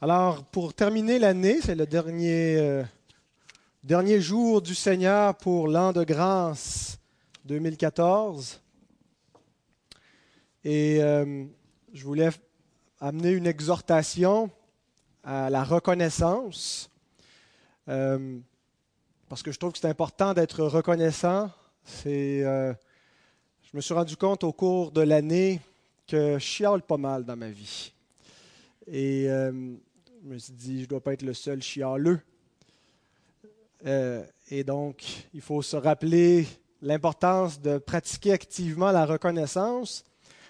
Alors, pour terminer l'année, c'est le dernier, euh, dernier jour du Seigneur pour l'an de grâce 2014. Et euh, je voulais amener une exhortation à la reconnaissance, euh, parce que je trouve que c'est important d'être reconnaissant. C'est, je me suis rendu compte au cours de l'année que je chiale pas mal dans ma vie. Et je me suis dit, je ne dois pas être le seul chialeux. Euh, et donc, il faut se rappeler l'importance de pratiquer activement la reconnaissance.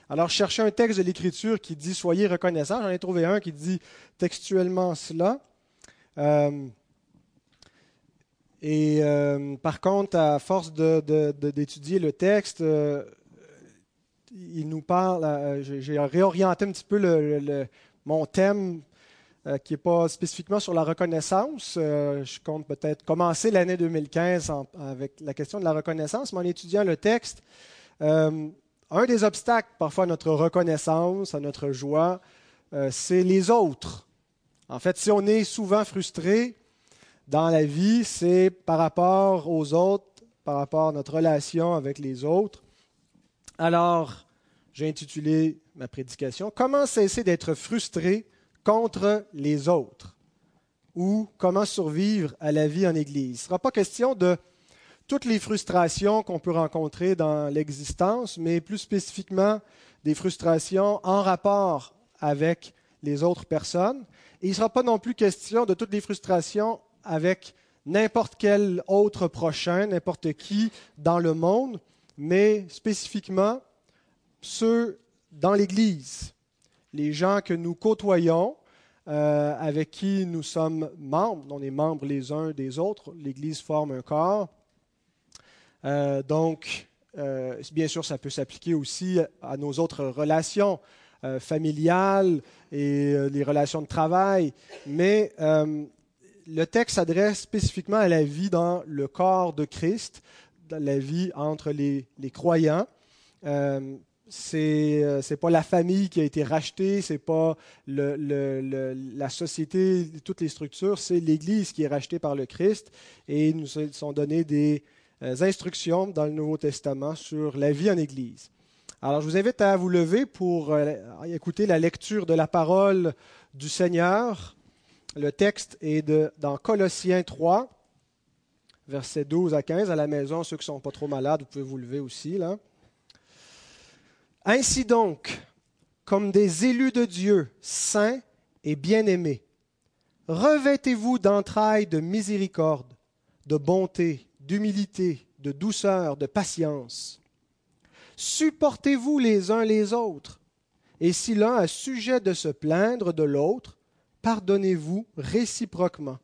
Alors, chercher un texte de l'Écriture qui dit Soyez reconnaissants. J'en ai trouvé un qui dit textuellement cela. Euh, et euh, par contre, à force d'étudier le texte, il nous parle. J'ai réorienté un petit peu mon thème qui n'est pas spécifiquement sur la reconnaissance. Euh, je compte peut-être commencer l'année 2015 avec la question de la reconnaissance, mais en étudiant le texte, euh, un des obstacles parfois à notre reconnaissance, à notre joie, c'est les autres. En fait, si on est souvent frustré dans la vie, c'est par rapport aux autres, par rapport à notre relation avec les autres. Alors, j'ai intitulé ma prédication Comment cesser d'être frustré contre les autres ou comment survivre à la vie en Église. Il ne sera pas question de toutes les frustrations qu'on peut rencontrer dans l'existence, mais plus spécifiquement des frustrations en rapport avec les autres personnes. Et il ne sera pas non plus question de toutes les frustrations avec n'importe quel autre prochain, n'importe qui dans le monde, mais spécifiquement ceux dans l'Église, les gens que nous côtoyons, euh, avec qui nous sommes membres. On est membres les uns des autres. L'Église forme un corps. Euh, donc, euh, bien sûr, ça peut s'appliquer aussi à nos autres relations familiales et les relations de travail. Mais le texte s'adresse spécifiquement à la vie dans le corps de Christ, la vie entre les croyants c'est n'est euh, pas la famille qui a été rachetée, c'est pas la société, toutes les structures, c'est l'Église qui est rachetée par le Christ et nous sont données des euh, instructions dans le Nouveau Testament sur la vie en Église. Alors je vous invite à vous lever pour euh, écouter la lecture de la parole du Seigneur. Le texte est dans Colossiens 3, versets 12 à 15. À la maison, ceux qui ne sont pas trop malades, vous pouvez vous lever aussi. là. Ainsi donc, comme des élus de Dieu, saints et bien-aimés, revêtez-vous d'entrailles de miséricorde, de bonté, d'humilité, de douceur, de patience. Supportez-vous les uns les autres, et si l'un a sujet de se plaindre de l'autre, pardonnez-vous réciproquement.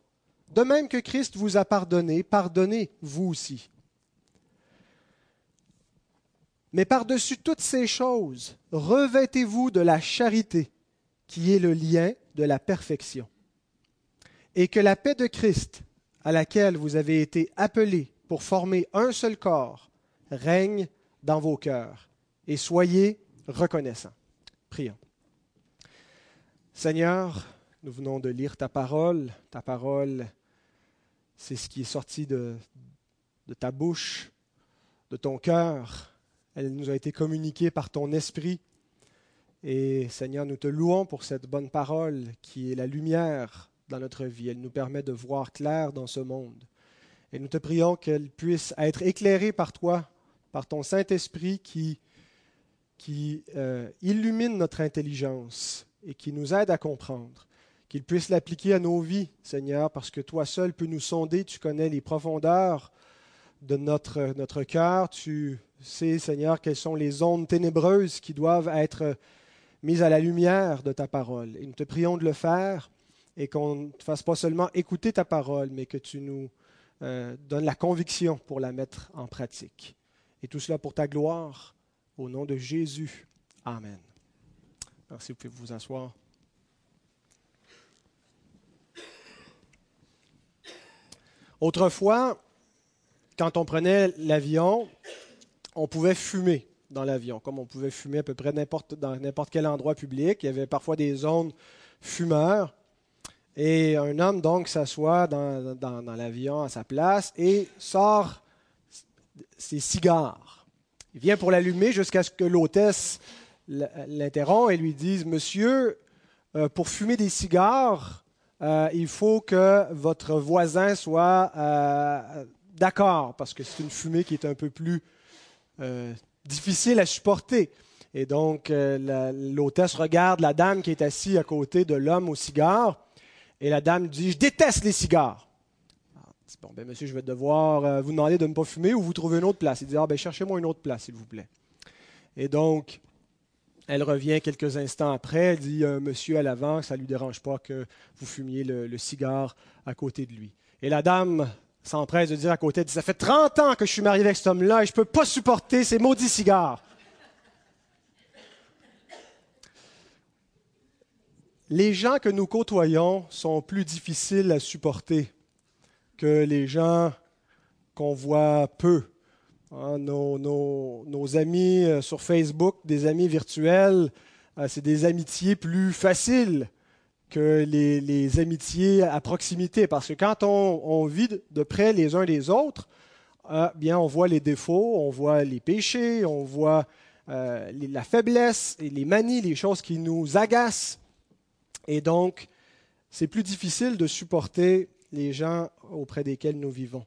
De même que Christ vous a pardonné, pardonnez vous aussi. Mais par-dessus toutes ces choses, revêtez-vous de la charité, qui est le lien de la perfection. Et que la paix de Christ, à laquelle vous avez été appelés pour former un seul corps, règne dans vos cœurs. Et soyez reconnaissants. Prions. Seigneur, nous venons de lire ta parole. Ta parole, c'est ce qui est sorti de, de ta bouche, de ton cœur elle nous a été communiquée par ton esprit. Et Seigneur, nous te louons pour cette bonne parole qui est la lumière dans notre vie. Elle nous permet de voir clair dans ce monde. Et nous te prions qu'elle puisse être éclairée par toi, par ton Saint-Esprit qui, qui euh, illumine notre intelligence et qui nous aide à comprendre. Qu'il puisse l'appliquer à nos vies, Seigneur, parce que toi seul peux nous sonder. Tu connais les profondeurs de notre, notre cœur. Tu sais, Seigneur, quelles sont les zones ténébreuses qui doivent être mises à la lumière de ta parole. Et nous te prions de le faire et qu'on ne fasse pas seulement écouter ta parole, mais que tu nous euh, donnes la conviction pour la mettre en pratique. Et tout cela pour ta gloire, au nom de Jésus. Amen. Merci, vous pouvez vous asseoir. Autrefois, quand on prenait l'avion, on pouvait fumer dans l'avion, comme on pouvait fumer à peu près n'importe, dans n'importe quel endroit public. Il y avait parfois des zones fumeurs. Et un homme donc s'assoit dans, dans, l'avion à sa place et sort ses cigares. Il vient pour l'allumer jusqu'à ce que l'hôtesse l'interrompt et lui dise Monsieur, euh, pour fumer des cigares, euh, il faut que votre voisin soit euh, d'accord, parce que c'est une fumée qui est un peu plus difficile à supporter. Et donc, l'hôtesse regarde la dame qui est assise à côté de l'homme au cigare, et la dame dit Je déteste les cigares. Bon, ben, monsieur, je vais devoir vous demander de ne pas fumer ou vous trouvez une autre place. Il dit Ah, ben, cherchez-moi une autre place, s'il vous plaît. Et donc, elle revient quelques instants après, elle dit euh, Monsieur à l'avant, ça ne lui dérange pas que vous fumiez le, cigare à côté de lui. Et la dame s'empresse de dire à côté, Ça fait 30 ans que je suis mariée avec cet homme-là et je ne peux pas supporter ces maudits cigares. Les gens que nous côtoyons sont plus difficiles à supporter que les gens qu'on voit peu Hein, nos, amis euh, sur Facebook, des amis virtuels, euh, c'est des amitiés plus faciles que les, amitiés à proximité. Parce que quand on, vit de près les uns des autres, euh, bien, on voit les défauts, on voit les péchés, on voit la faiblesse et les manies, les choses qui nous agacent. Et donc, c'est plus difficile de supporter les gens auprès desquels nous vivons.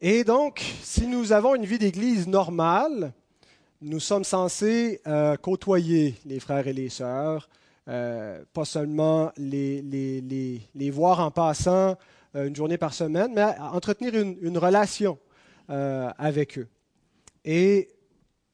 Et donc, si nous avons une vie d'Église normale, nous sommes censés euh, côtoyer les frères et les sœurs, euh, pas seulement les, les, voir en passant euh, une journée par semaine, mais entretenir une, une relation avec eux. Et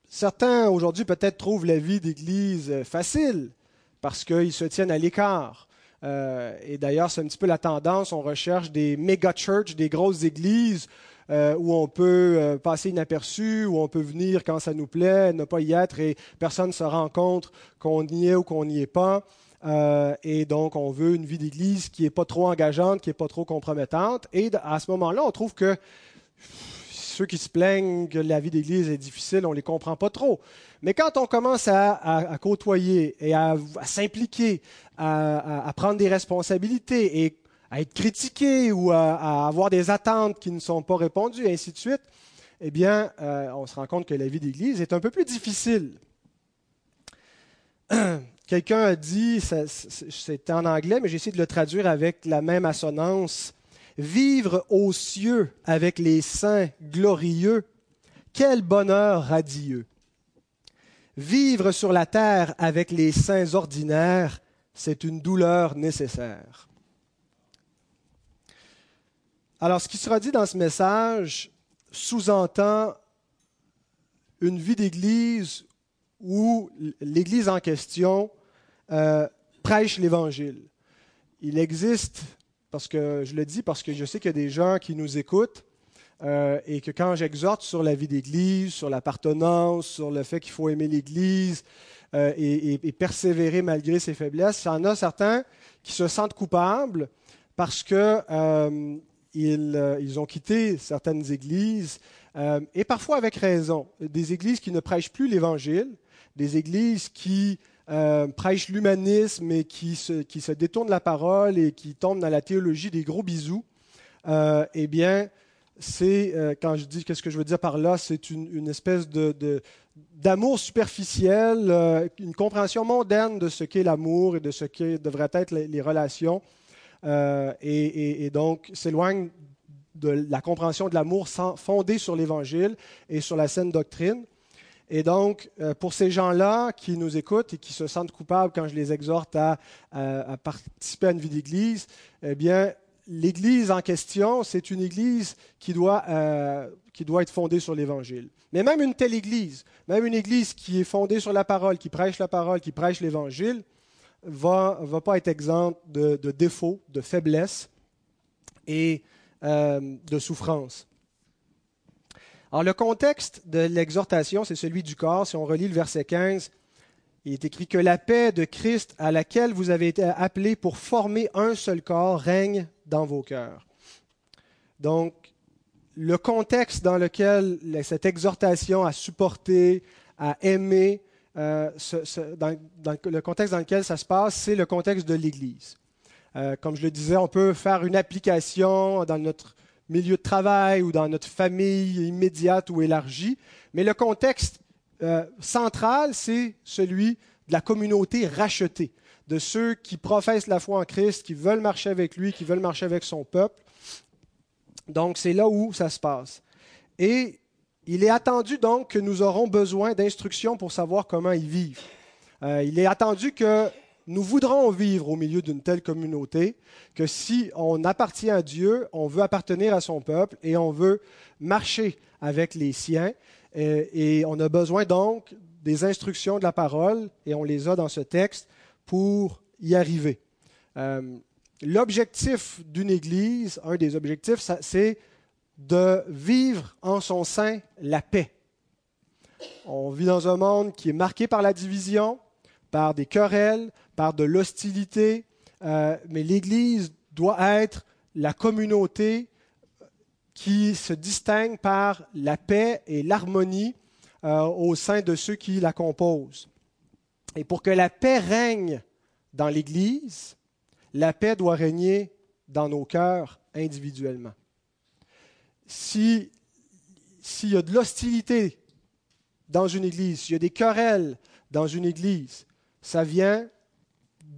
certains aujourd'hui peut-être trouvent la vie d'Église facile parce qu'ils se tiennent à l'écart. et d'ailleurs, c'est un petit peu la tendance, on recherche des méga churches, des grosses églises euh, où on peut euh, passer inaperçu, où on peut venir quand ça nous plaît, ne pas y être et personne ne se rend compte qu'on y est ou qu'on n'y est pas. Euh, et donc, on veut une vie d'Église qui n'est pas trop engageante, qui n'est pas trop compromettante. Et à ce moment-là, on trouve que ceux qui se plaignent que la vie d'Église est difficile, on ne les comprend pas trop. Mais quand on commence à, côtoyer et à, s'impliquer, à, à, prendre des responsabilités et à être critiqué ou à, avoir des attentes qui ne sont pas répondues, et ainsi de suite, eh bien, euh, on se rend compte que la vie d'Église est un peu plus difficile. Quelqu'un a dit, c'était en anglais, mais j'ai essayé de le traduire avec la même assonance, vivre aux cieux avec les saints glorieux, quel bonheur radieux. Vivre sur la terre avec les saints ordinaires, c'est une douleur nécessaire. Alors, ce qui sera dit dans ce message sous-entend une vie d'Église où l'Église en question euh, prêche l'Évangile. Il existe, parce que je le dis parce que je sais qu'il y a des gens qui nous écoutent euh, et que quand j'exhorte sur la vie d'Église, sur l'appartenance, sur le fait qu'il faut aimer l'Église euh, et, et, persévérer malgré ses faiblesses, il y en a certains qui se sentent coupables parce que euh, ils, ont quitté certaines églises, euh, et parfois avec raison. Des églises qui ne prêchent plus l'Évangile, des églises qui euh, prêchent l'humanisme et qui se, détournent la parole et qui tombent dans la théologie des gros bisous. eh bien, c'est, quand je dis qu'est-ce que je veux dire par là, c'est une, espèce de, d'amour superficiel, une compréhension mondaine de ce qu'est l'amour et de ce que devraient être les relations euh, et, donc s'éloigne de la compréhension de l'amour fondée sur l'Évangile et sur la saine doctrine. Et donc, euh, pour ces gens-là qui nous écoutent et qui se sentent coupables quand je les exhorte à, participer à une vie d'Église, eh bien, l'Église en question, c'est une Église qui doit, euh, qui doit être fondée sur l'Évangile. Mais même une telle Église, même une Église qui est fondée sur la parole, qui prêche la parole, qui prêche l'Évangile, va va pas être exempt de, défauts, de faiblesses et euh, de souffrances. Alors le contexte de l'exhortation, c'est celui du corps. Si on relit le verset 15, il est écrit que la paix de Christ à laquelle vous avez été appelés pour former un seul corps règne dans vos cœurs. Donc, le contexte dans lequel cette exhortation à supporter, à aimer, euh, le contexte dans lequel ça se passe, c'est le contexte de l'Église. Euh, comme je le disais, on peut faire une application dans notre milieu de travail ou dans notre famille immédiate ou élargie, mais le contexte euh, central, c'est celui de la communauté rachetée, de ceux qui professent la foi en Christ, qui veulent marcher avec lui, qui veulent marcher avec son peuple. Donc, c'est là où ça se passe. Et il est attendu donc que nous aurons besoin d'instructions pour savoir comment y vivre. Euh, il est attendu que nous voudrons vivre au milieu d'une telle communauté, que si on appartient à Dieu, on veut appartenir à son peuple et on veut marcher avec les siens. Et, on a besoin donc des instructions de la parole, et on les a dans ce texte, pour y arriver. Euh, l'objectif d'une Église, un des objectifs, c'est de vivre en son sein la paix. On vit dans un monde qui est marqué par la division, par des querelles, par de l'hostilité, euh, mais l'Église doit être la communauté qui se distingue par la paix et l'harmonie euh, au sein de ceux qui la composent. Et pour que la paix règne dans l'Église, la paix doit régner dans nos cœurs individuellement s'il y a de l'hostilité dans une église, s'il y a des querelles dans une église, ça vient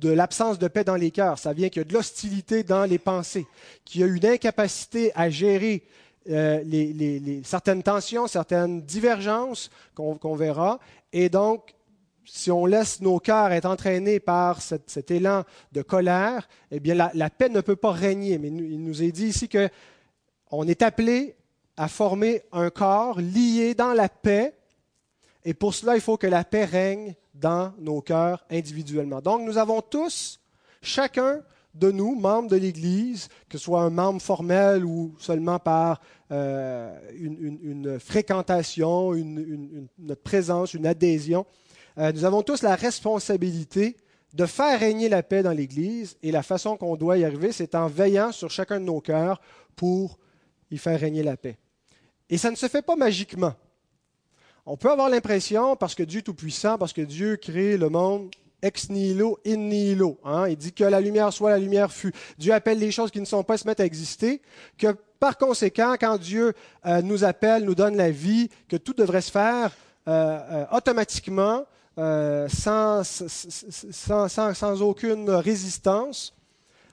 de l'absence de paix dans les cœurs, ça vient qu'il y a de l'hostilité dans les pensées, qu'il y a une incapacité à gérer euh, certaines tensions, certaines divergences qu'on verra. Et donc, si on laisse nos cœurs être entraînés par cet, élan de colère, eh bien, la, la, paix ne peut pas régner. Mais il nous est dit ici que on est appelé à former un corps lié dans la paix, et pour cela, il faut que la paix règne dans nos cœurs individuellement. Donc, nous avons tous, chacun de nous, membres de l'Église, que ce soit un membre formel ou seulement par euh, une, fréquentation, notre présence, une adhésion, euh, nous avons tous la responsabilité de faire régner la paix dans l'Église, et la façon qu'on doit y arriver, c'est en veillant sur chacun de nos cœurs pour y faire régner la paix. Et ça ne se fait pas magiquement. On peut avoir l'impression, parce que Dieu est tout-puissant, parce que Dieu crée le monde ex nihilo, in nihilo. Hein, il dit que la lumière soit, la lumière fut. Dieu appelle les choses qui ne sont pas, se mettent à exister. Que par conséquent, quand Dieu euh, nous appelle, nous donne la vie, que tout devrait se faire euh, euh, automatiquement, sans, aucune résistance.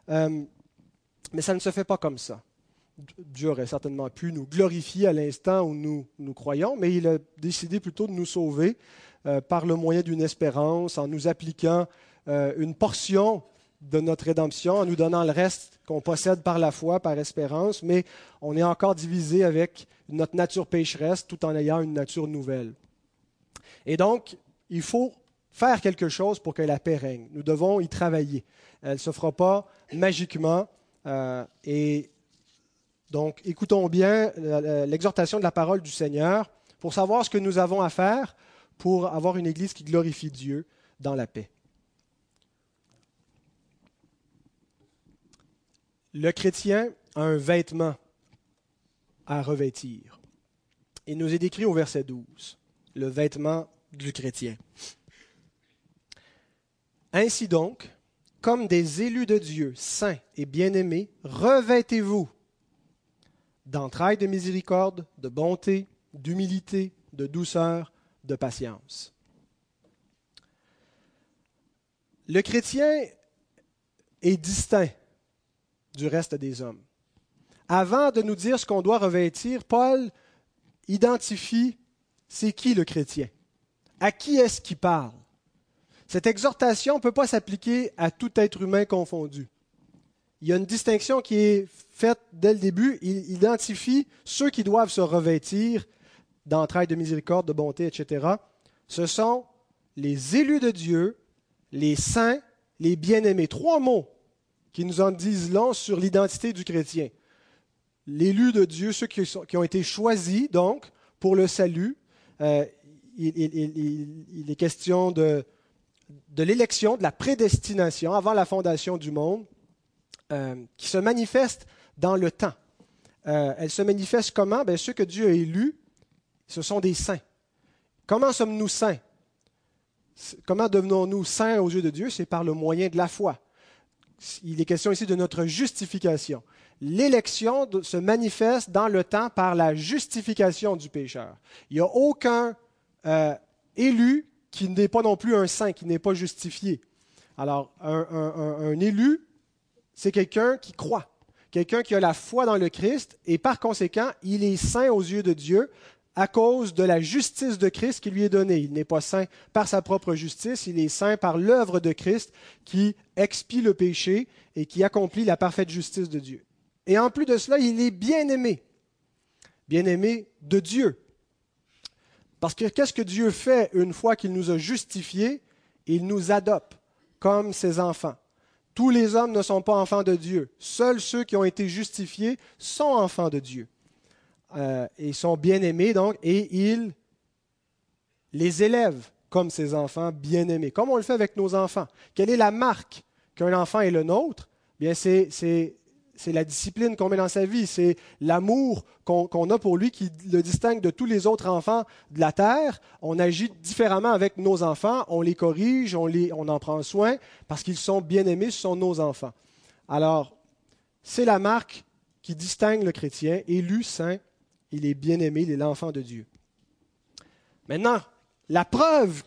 mais ça ne se fait pas comme ça. Dieu aurait certainement pu nous glorifier à l'instant où nous, nous croyons, mais il a décidé plutôt de nous sauver euh, par le moyen d'une espérance, en nous appliquant euh, une portion de notre rédemption, en nous donnant le reste qu'on possède par la foi, par espérance, mais on est encore divisé avec notre nature pécheresse tout en ayant une nature nouvelle. Et donc, il faut faire quelque chose pour que la paix règne. Nous devons y travailler. Elle ne se fera pas magiquement. Euh, et donc, écoutons bien l'exhortation de la parole du Seigneur pour savoir ce que nous avons à faire pour avoir une Église qui glorifie Dieu dans la paix. Le chrétien a un vêtement à revêtir. Il nous est décrit au verset 12, le vêtement du chrétien. Ainsi donc, comme des élus de Dieu, saints et bien-aimés, revêtez-vous d'entrailles de miséricorde, de bonté, d'humilité, de douceur, de patience. Le chrétien est distinct du reste des hommes. Avant de nous dire ce qu'on doit revêtir, Paul identifie c'est qui le chrétien, à qui est-ce qu'il parle? Cette exhortation ne peut pas s'appliquer à tout être humain confondu il y a une distinction qui est faite dès le début. Il identifie ceux qui doivent se revêtir d'entrailles de miséricorde, de bonté, etc. Ce sont les élus de Dieu, les saints, les bien-aimés. Trois mots qui nous en disent long sur l'identité du chrétien. L'élu de Dieu, ceux qui, ont été choisis, donc, pour le salut. Euh, il, est question de, de l'élection, de la prédestination avant la fondation du monde. Euh, qui se manifeste dans le temps. Euh, elle se manifeste comment? Ceux que Dieu a élus, ce sont des saints. Comment sommes-nous saints? Comment devenons-nous saints aux yeux de Dieu? C'est par le moyen de la foi. Il est question ici de notre justification. L'élection se manifeste dans le temps par la justification du pécheur. Il n'y a aucun euh, élu qui n'est pas non plus un saint, qui n'est pas justifié. Alors, un, élu, c'est quelqu'un qui croit, quelqu'un qui a la foi dans le Christ, et par conséquent, il est saint aux yeux de Dieu à cause de la justice de Christ qui lui est donnée. Il n'est pas saint par sa propre justice, il est saint par l'œuvre de Christ qui expie le péché et qui accomplit la parfaite justice de Dieu. Et en plus de cela, il est bien aimé, bien aimé de Dieu. Parce que qu'est-ce que Dieu fait une fois qu'il nous a justifiés? Il nous adopte comme ses enfants. Tous les hommes ne sont pas enfants de Dieu. Seuls ceux qui ont été justifiés sont enfants de Dieu. Euh, et sont bien-aimés, donc, et il les élève comme ses enfants bien-aimés, comme on le fait avec nos enfants. Quelle est la marque qu'un enfant est le nôtre? Bien, c'est c'est la discipline qu'on met dans sa vie, c'est l'amour qu'on a pour lui qui le distingue de tous les autres enfants de la terre. On agit différemment avec nos enfants, on les corrige, on, les, on en prend soin parce qu'ils sont bien aimés, ce sont nos enfants. Alors, c'est la marque qui distingue le chrétien, élu, saint, il est bien aimé, il est l'enfant de Dieu. Maintenant, la preuve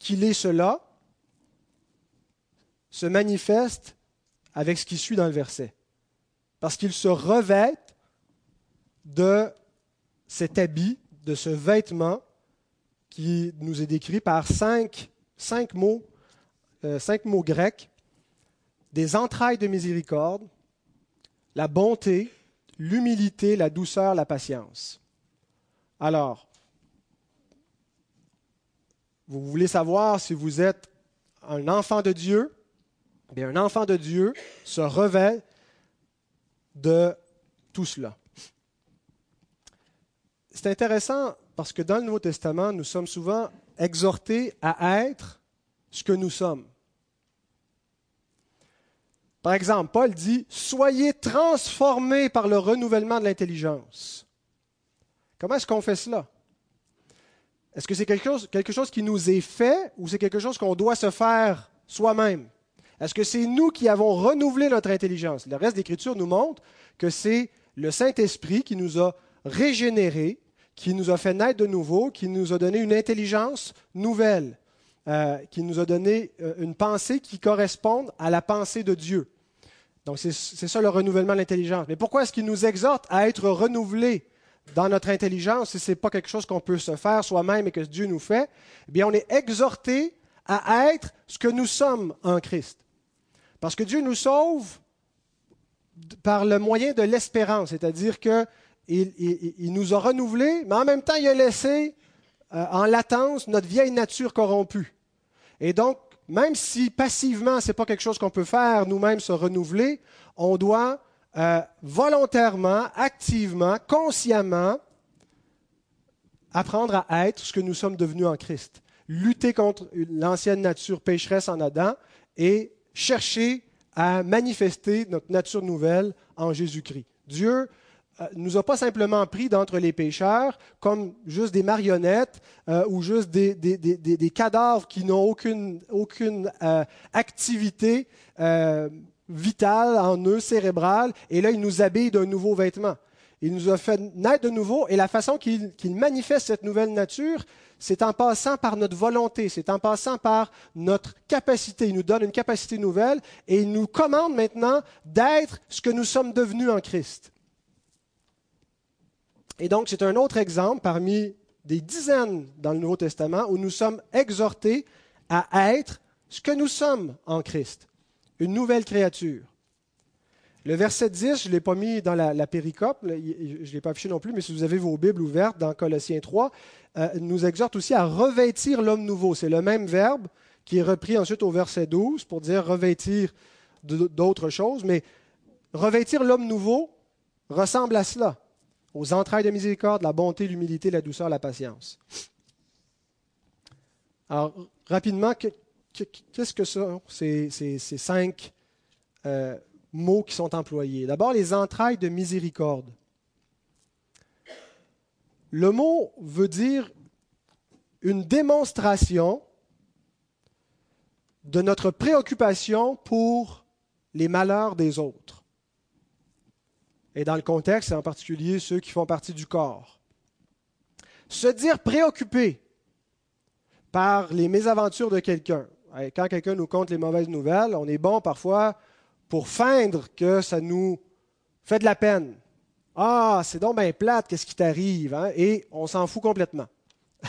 qu'il est cela se manifeste avec ce qui suit dans le verset parce qu'il se revêt de cet habit, de ce vêtement qui nous est décrit par cinq, mots, euh, cinq mots grecs, des entrailles de miséricorde, la bonté, l'humilité, la douceur, la patience. Alors, vous voulez savoir si vous êtes un enfant de Dieu? Bien, un enfant de Dieu se revêt de tout cela. C'est intéressant parce que dans le Nouveau Testament, nous sommes souvent exhortés à être ce que nous sommes. Par exemple, Paul dit Soyez transformés par le renouvellement de l'intelligence. Comment est-ce qu'on fait cela? Est-ce que c'est quelque chose, qui nous est fait ou c'est quelque chose qu'on doit se faire soi-même? Est-ce que c'est nous qui avons renouvelé notre intelligence? Le reste de l'Écriture nous montre que c'est le Saint-Esprit qui nous a régénérés, qui nous a fait naître de nouveau, qui nous a donné une intelligence nouvelle, euh, qui nous a donné euh, une pensée qui corresponde à la pensée de Dieu. Donc c'est ça le renouvellement de l'intelligence. Mais pourquoi est-ce qu'il nous exhorte à être renouvelés dans notre intelligence si ce n'est pas quelque chose qu'on peut se faire soi-même et que Dieu nous fait? Eh bien, on est exhorté à être ce que nous sommes en Christ. Parce que Dieu nous sauve par le moyen de l'espérance, c'est-à-dire qu'il il, nous a renouvelés, mais en même temps, il a laissé euh, en latence notre vieille nature corrompue. Et donc, même si passivement, ce n'est pas quelque chose qu'on peut faire nous-mêmes se renouveler, on doit euh, volontairement, activement, consciemment apprendre à être ce que nous sommes devenus en Christ. Lutter contre l'ancienne nature pécheresse en Adam et chercher à manifester notre nature nouvelle en Jésus-Christ. Dieu ne euh, nous a pas simplement pris d'entre les pécheurs comme juste des marionnettes euh, ou juste des, des, cadavres qui n'ont aucune, aucune euh, activité vitale en eux, cérébrale, et là, il nous habille d'un nouveau vêtement. Il nous a fait naître de nouveau, et la façon qu'il manifeste cette nouvelle nature, c'est en passant par notre volonté, c'est en passant par notre capacité. Il nous donne une capacité nouvelle et il nous commande maintenant d'être ce que nous sommes devenus en Christ. Et donc, c'est un autre exemple parmi des dizaines dans le Nouveau Testament où nous sommes exhortés à être ce que nous sommes en Christ, une nouvelle créature. Le verset 10, je ne l'ai pas mis dans la, péricope, je ne l'ai pas affiché non plus, mais si vous avez vos Bibles ouvertes dans Colossiens 3, euh, nous exhorte aussi à revêtir l'homme nouveau. C'est le même verbe qui est repris ensuite au verset 12 pour dire revêtir d'autres choses, mais revêtir l'homme nouveau ressemble à cela, aux entrailles de miséricorde, la bonté, l'humilité, la douceur, la patience. Alors, rapidement, qu'est-ce que sont ces, cinq euh, mots qui sont employés. D'abord, les entrailles de miséricorde. Le mot veut dire une démonstration de notre préoccupation pour les malheurs des autres. Et dans le contexte, en particulier ceux qui font partie du corps. Se dire préoccupé par les mésaventures de quelqu'un. Quand quelqu'un nous conte les mauvaises nouvelles, on est bon parfois pour feindre que ça nous fait de la peine. Ah, c'est donc bien plate, qu'est-ce qui t'arrive? Hein? Et on s'en fout complètement.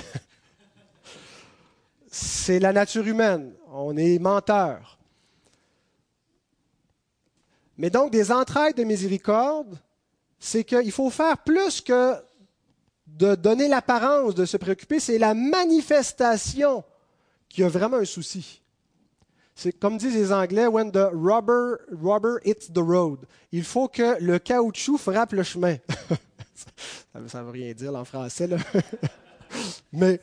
c'est la nature humaine. On est menteur. Mais donc, des entrailles de miséricorde, c'est qu'il faut faire plus que de donner l'apparence de se préoccuper, c'est la manifestation qui a vraiment un souci. C'est comme disent les Anglais, when the rubber, rubber hits the road. Il faut que le caoutchouc frappe le chemin. ça ne veut rien dire en français, là. Mais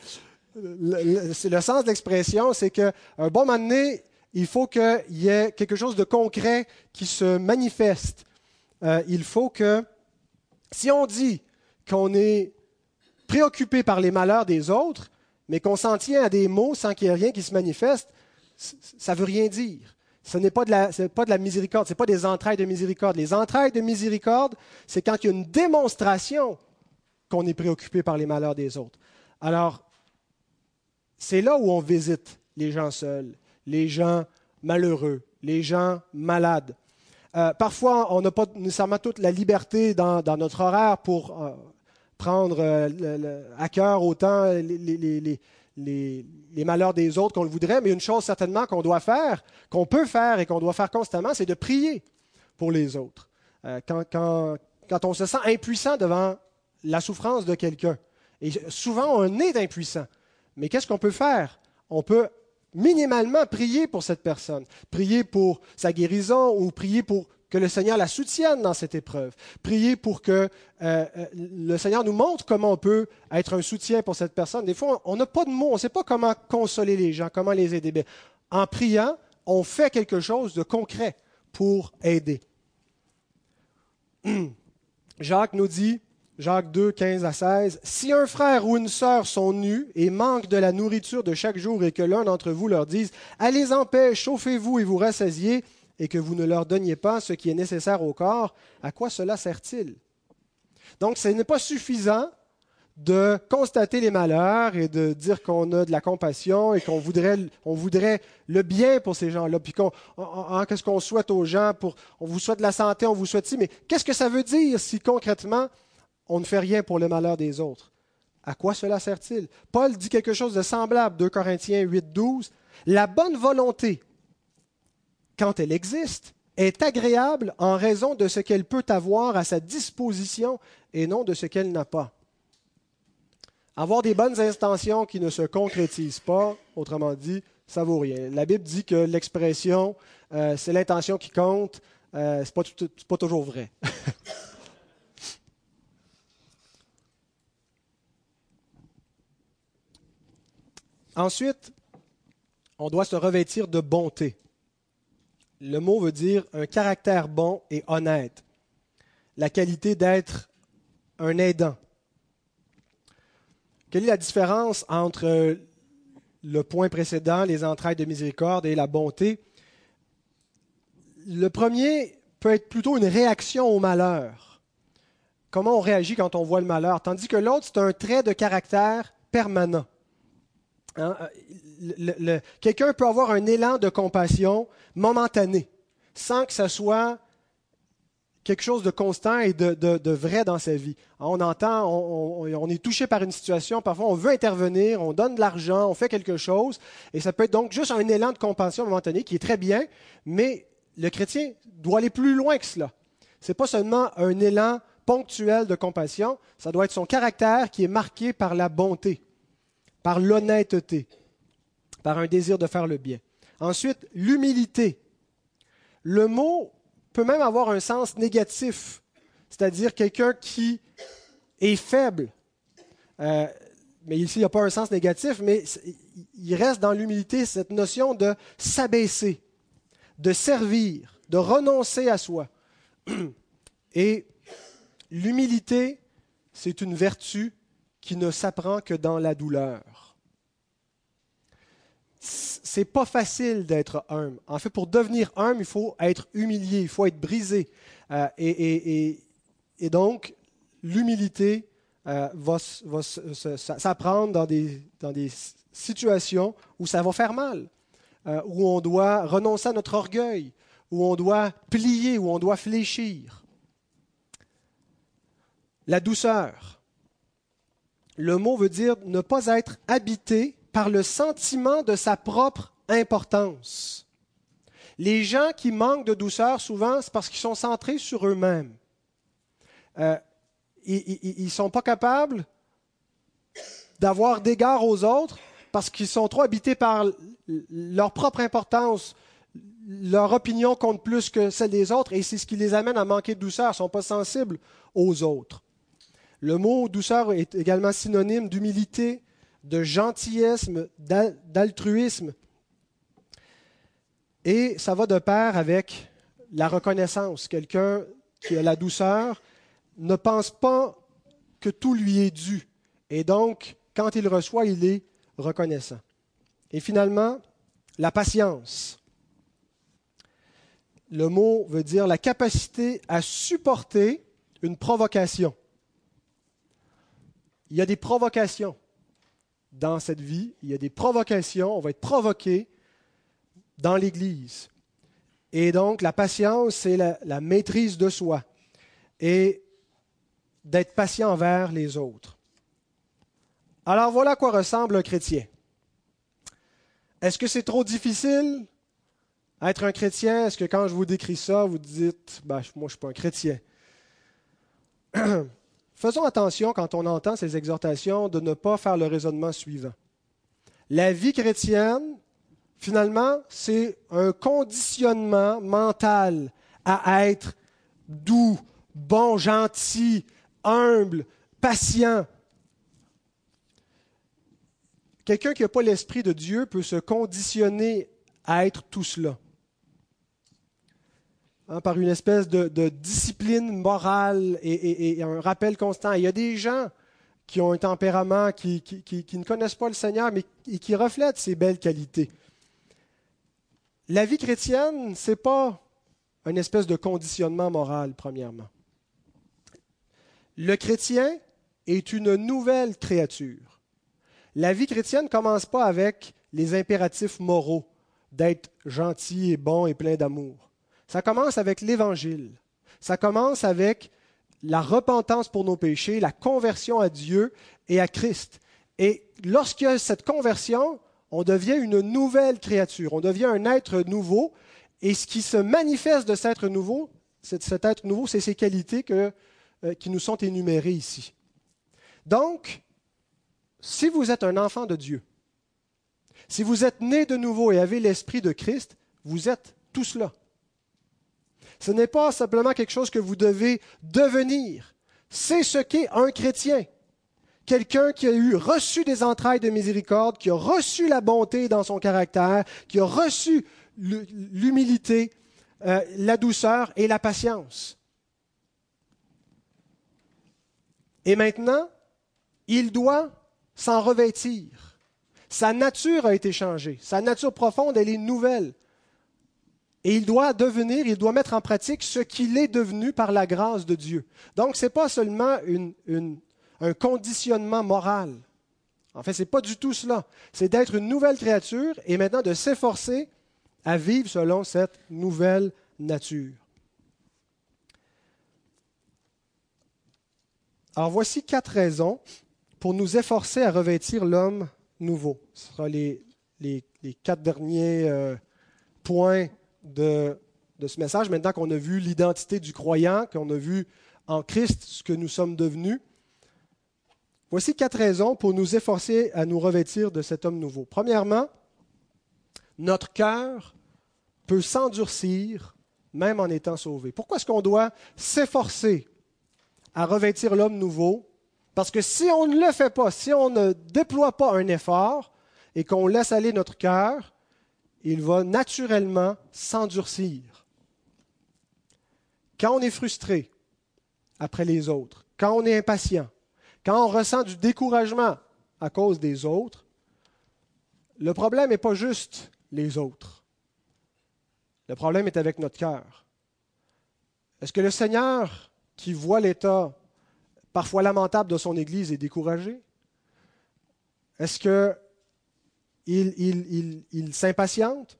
le, sens de l'expression, c'est qu'un bon moment donné, il faut qu'il y ait quelque chose de concret qui se manifeste. Euh, il faut que, si on dit qu'on est préoccupé par les malheurs des autres, mais qu'on s'en tient à des mots sans qu'il y ait rien qui se manifeste, ça ne veut rien dire. Ce n'est pas, de la, miséricorde, ce n'est pas des entrailles de miséricorde. Les entrailles de miséricorde, c'est quand il y a une démonstration qu'on est préoccupé par les malheurs des autres. Alors, c'est là où on visite les gens seuls, les gens malheureux, les gens malades. Euh, parfois, on n'a pas nécessairement toute la liberté dans, notre horaire pour euh, prendre euh, à cœur autant les, malheurs des autres qu'on le voudrait, mais une chose certainement qu'on doit faire, qu'on peut faire et qu'on doit faire constamment, c'est de prier pour les autres. Euh, quand, on se sent impuissant devant la souffrance de quelqu'un, et souvent on est impuissant, mais qu'est-ce qu'on peut faire? On peut minimalement prier pour cette personne, prier pour sa guérison ou prier pour que le Seigneur la soutienne dans cette épreuve. Priez pour que euh, euh, le Seigneur nous montre comment on peut être un soutien pour cette personne. Des fois, on n'a pas de mots, on ne sait pas comment consoler les gens, comment les aider. en priant, on fait quelque chose de concret pour aider. Jacques nous dit, Jacques 2, 15 à 16, Si un frère ou une sœur sont nus et manquent de la nourriture de chaque jour et que l'un d'entre vous leur dise, Allez en paix, chauffez-vous et vous rassasiez, et que vous ne leur donniez pas ce qui est nécessaire au corps, à quoi cela sert-il? Donc, ce n'est pas suffisant de constater les malheurs et de dire qu'on a de la compassion et qu'on voudrait, le bien pour ces gens-là. Puis qu'est-ce qu'on souhaite aux gens pour, on vous souhaite la santé, on vous souhaite ci, mais qu'est-ce que ça veut dire si concrètement on ne fait rien pour le malheur des autres? À quoi cela sert-il? Paul dit quelque chose de semblable, 2 Corinthiens 8, 12. La bonne volonté quand elle existe, est agréable en raison de ce qu'elle peut avoir à sa disposition et non de ce qu'elle n'a pas. Avoir des bonnes intentions qui ne se concrétisent pas, autrement dit, ça vaut rien. La Bible dit que l'expression euh, c'est l'intention qui compte, euh, ce n'est pas, toujours vrai. Ensuite, on doit se revêtir de bonté le mot veut dire un caractère bon et honnête, la qualité d'être un aidant. Quelle est la différence entre le point précédent, les entrailles de miséricorde, et la bonté? Le premier peut être plutôt une réaction au malheur. Comment on réagit quand on voit le malheur, tandis que l'autre, c'est un trait de caractère permanent. Hein, quelqu'un peut avoir un élan de compassion momentané, sans que ce soit quelque chose de constant et de, vrai dans sa vie. Hein, on entend, on, est touché par une situation, parfois on veut intervenir, on donne de l'argent, on fait quelque chose, et ça peut être donc juste un élan de compassion momentané qui est très bien, mais le chrétien doit aller plus loin que cela. Ce n'est pas seulement un élan ponctuel de compassion, ça doit être son caractère qui est marqué par la bonté par l'honnêteté, par un désir de faire le bien. Ensuite, l'humilité. Le mot peut même avoir un sens négatif, c'est-à-dire quelqu'un qui est faible. Euh, mais ici, il n'y a pas un sens négatif, mais il reste dans l'humilité cette notion de s'abaisser, de servir, de renoncer à soi. Et l'humilité, c'est une vertu qui ne s'apprend que dans la douleur. c'est pas facile d'être humble. En fait, pour devenir humble, il faut être humilié, il faut être brisé. Euh, et, donc, l'humilité euh, va, s'apprendre dans des, situations où ça va faire mal, euh, où on doit renoncer à notre orgueil, où on doit plier, où on doit fléchir. La douceur. Le mot veut dire ne pas être habité par le sentiment de sa propre importance. Les gens qui manquent de douceur, souvent, c'est parce qu'ils sont centrés sur eux-mêmes. Euh, ils ne sont pas capables d'avoir d'égard aux autres parce qu'ils sont trop habités par leur propre importance. Leur opinion compte plus que celle des autres et c'est ce qui les amène à manquer de douceur. Ils ne sont pas sensibles aux autres. Le mot douceur est également synonyme d'humilité, de gentillesme, d'altruisme. Et ça va de pair avec la reconnaissance. Quelqu'un qui a la douceur ne pense pas que tout lui est dû. Et donc, quand il reçoit, il est reconnaissant. Et finalement, la patience. Le mot veut dire la capacité à supporter une provocation. Il y a des provocations dans cette vie, il y a des provocations, on va être provoqué dans l'Église. Et donc, la patience, c'est la, maîtrise de soi et d'être patient envers les autres. Alors, voilà à quoi ressemble un chrétien. Est-ce que c'est trop difficile être un chrétien? Est-ce que quand je vous décris ça, vous dites, ben, moi, je ne suis pas un chrétien? Faisons attention quand on entend ces exhortations de ne pas faire le raisonnement suivant. La vie chrétienne, finalement, c'est un conditionnement mental à être doux, bon, gentil, humble, patient. Quelqu'un qui n'a pas l'Esprit de Dieu peut se conditionner à être tout cela. Hein, par une espèce de, discipline morale et, un rappel constant. Il y a des gens qui ont un tempérament, qui, ne connaissent pas le Seigneur, mais qui reflètent ces belles qualités. La vie chrétienne, ce n'est pas une espèce de conditionnement moral, premièrement. Le chrétien est une nouvelle créature. La vie chrétienne ne commence pas avec les impératifs moraux d'être gentil et bon et plein d'amour. Ça commence avec l'Évangile. Ça commence avec la repentance pour nos péchés, la conversion à Dieu et à Christ. Et lorsqu'il y a cette conversion, on devient une nouvelle créature, on devient un être nouveau. Et ce qui se manifeste de cet être nouveau, cet être nouveau, c'est ces qualités euh, qui nous sont énumérées ici. Donc, si vous êtes un enfant de Dieu, si vous êtes né de nouveau et avez l'Esprit de Christ, vous êtes tout cela. Ce n'est pas simplement quelque chose que vous devez devenir. C'est ce qu'est un chrétien. Quelqu'un qui a eu reçu des entrailles de miséricorde, qui a reçu la bonté dans son caractère, qui a reçu l'humilité, euh, la douceur et la patience. Et maintenant, il doit s'en revêtir. Sa nature a été changée. Sa nature profonde, elle est nouvelle. Et il doit devenir, il doit mettre en pratique ce qu'il est devenu par la grâce de Dieu. Donc, ce n'est pas seulement un conditionnement moral. En fait, ce n'est pas du tout cela. C'est d'être une nouvelle créature et maintenant de s'efforcer à vivre selon cette nouvelle nature. Alors voici quatre raisons pour nous efforcer à revêtir l'homme nouveau. Ce sera les, quatre derniers euh, points de, ce message, maintenant qu'on a vu l'identité du croyant, qu'on a vu en Christ ce que nous sommes devenus. Voici quatre raisons pour nous efforcer à nous revêtir de cet homme nouveau. Premièrement, notre cœur peut s'endurcir même en étant sauvé. Pourquoi est-ce qu'on doit s'efforcer à revêtir l'homme nouveau? Parce que si on ne le fait pas, si on ne déploie pas un effort et qu'on laisse aller notre cœur, il va naturellement s'endurcir. Quand on est frustré après les autres, quand on est impatient, quand on ressent du découragement à cause des autres, le problème n'est pas juste les autres. Le problème est avec notre cœur. Est-ce que le Seigneur, qui voit l'état parfois lamentable de son Église, est découragé? Est-ce qu'il il, s'impatiente?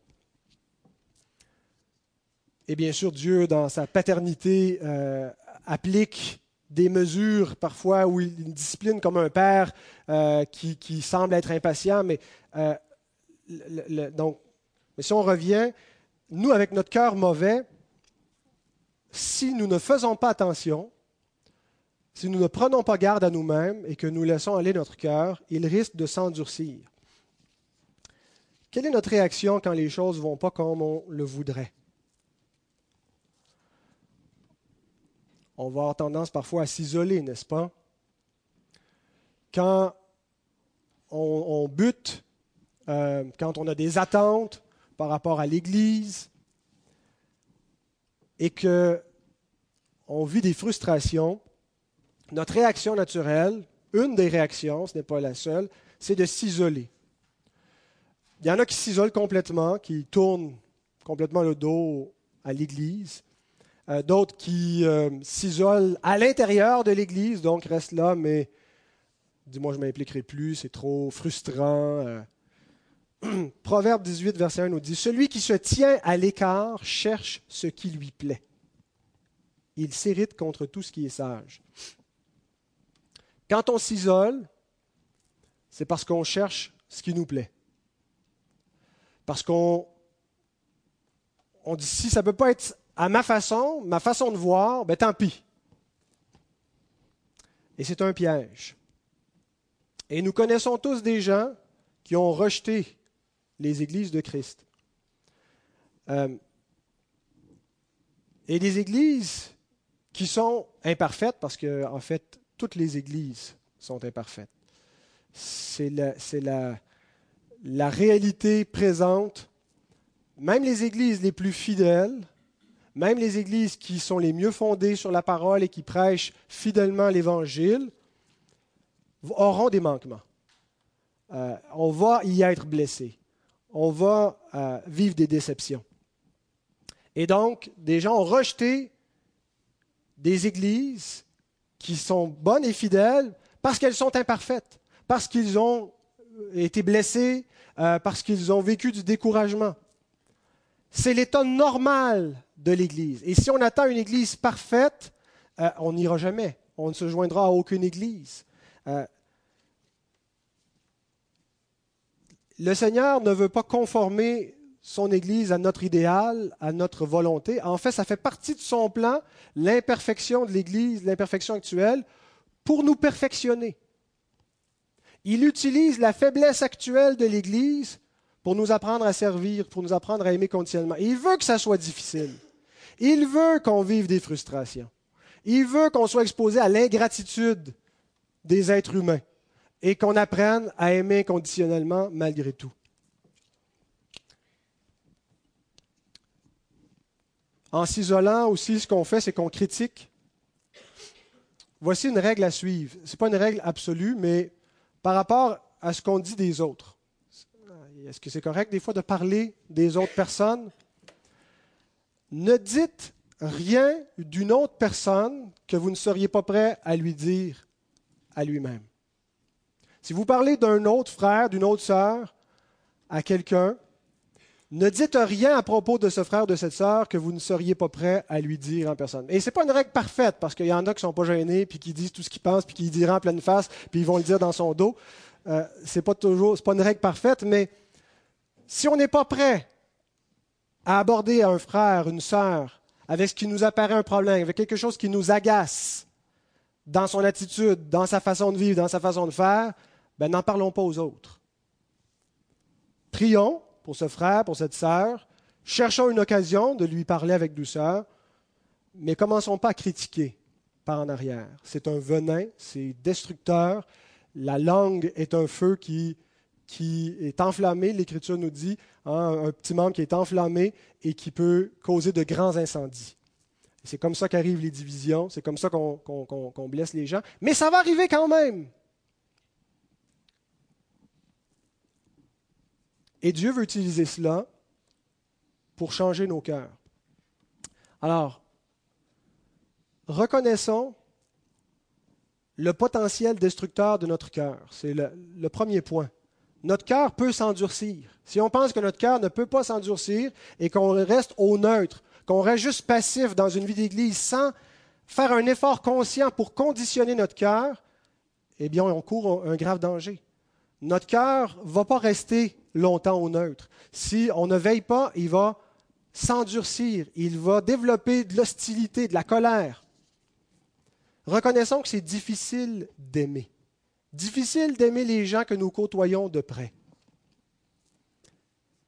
Et bien sûr, Dieu, dans sa paternité, euh, applique des mesures parfois où il discipline comme un père euh, qui, semble être impatient. Mais, euh, donc, mais si on revient, nous, avec notre cœur mauvais, si nous ne faisons pas attention, si nous ne prenons pas garde à nous-mêmes et que nous laissons aller notre cœur, il risque de s'endurcir. Quelle est notre réaction quand les choses ne vont pas comme on le voudrait? On va avoir tendance parfois à s'isoler, n'est-ce pas? Quand on, bute, euh, quand on a des attentes par rapport à l'Église et que on vit des frustrations, notre réaction naturelle, une des réactions, ce n'est pas la seule, c'est de s'isoler. Il y en a qui s'isolent complètement, qui tournent complètement le dos à l'Église. Euh, d'autres qui euh, s'isolent à l'intérieur de l'Église, donc restent là, mais dis-moi, je ne m'impliquerai plus, c'est trop frustrant. Euh. Proverbe 18, verset 1 nous dit, Celui qui se tient à l'écart cherche ce qui lui plaît. Il s'irrite contre tout ce qui est sage. Quand on s'isole, c'est parce qu'on cherche ce qui nous plaît. Parce qu'on on dit, si ça ne peut pas être à ma façon, ma façon de voir, ben tant pis. Et c'est un piège. Et nous connaissons tous des gens qui ont rejeté les églises de Christ. Euh, et des églises qui sont imparfaites, parce que, en fait, toutes les églises sont imparfaites. C'est la, la, la réalité présente. Même les églises les plus fidèles, même les églises qui sont les mieux fondées sur la parole et qui prêchent fidèlement l'Évangile, auront des manquements. Euh, on va y être blessé. On va euh, vivre des déceptions. Et donc, des gens ont rejeté des églises qui sont bonnes et fidèles parce qu'elles sont imparfaites, parce qu'ils ont été blessés, euh, parce qu'ils ont vécu du découragement. C'est l'état normal de l'Église. Et si on attend une Église parfaite, euh, on n'ira jamais. On ne se joindra à aucune Église. Euh, le Seigneur ne veut pas conformer son Église à notre idéal, à notre volonté. En fait, ça fait partie de son plan, l'imperfection de l'Église, l'imperfection actuelle, pour nous perfectionner. Il utilise la faiblesse actuelle de l'Église pour nous apprendre à servir, pour nous apprendre à aimer continuellement. il veut que ça soit difficile. Il veut qu'on vive des frustrations. Il veut qu'on soit exposé à l'ingratitude des êtres humains et qu'on apprenne à aimer conditionnellement malgré tout. En s'isolant aussi, ce qu'on fait, c'est qu'on critique. Voici une règle à suivre. Ce n'est pas une règle absolue, mais par rapport à ce qu'on dit des autres. Est-ce que c'est correct des fois de parler des autres personnes? Ne dites rien d'une autre personne que vous ne seriez pas prêt à lui dire à lui-même. Si vous parlez d'un autre frère, d'une autre sœur à quelqu'un, ne dites rien à propos de ce frère, de cette sœur que vous ne seriez pas prêt à lui dire en personne. Et ce n'est pas une règle parfaite, parce qu'il y en a qui sont pas gênés, puis qui disent tout ce qu'ils pensent, puis qui diront en pleine face, puis ils vont le dire dans son dos. Euh, ce n'est pas toujours, pas une règle parfaite, mais si on n'est pas prêt à aborder un frère, une sœur, avec ce qui nous apparaît un problème, avec quelque chose qui nous agace dans son attitude, dans sa façon de vivre, dans sa façon de faire, ben n'en parlons pas aux autres. Prions pour ce frère, pour cette sœur, cherchons une occasion de lui parler avec douceur, mais commençons pas à critiquer par en arrière. C'est un venin, c'est destructeur. La langue est un feu qui qui est enflammé, l'Écriture nous dit, hein, un petit membre qui est enflammé et qui peut causer de grands incendies. C'est comme ça qu'arrivent les divisions, c'est comme ça qu'on blesse les gens, mais ça va arriver quand même. Et Dieu veut utiliser cela pour changer nos cœurs. Alors, reconnaissons le potentiel destructeur de notre cœur. C'est le, premier point. Notre cœur peut s'endurcir. Si on pense que notre cœur ne peut pas s'endurcir et qu'on reste au neutre, qu'on reste juste passif dans une vie d'Église sans faire un effort conscient pour conditionner notre cœur, eh bien, on court un grave danger. Notre cœur ne va pas rester longtemps au neutre. Si on ne veille pas, il va s'endurcir, il va développer de l'hostilité, de la colère. Reconnaissons que c'est difficile d'aimer. Difficile d'aimer les gens que nous côtoyons de près.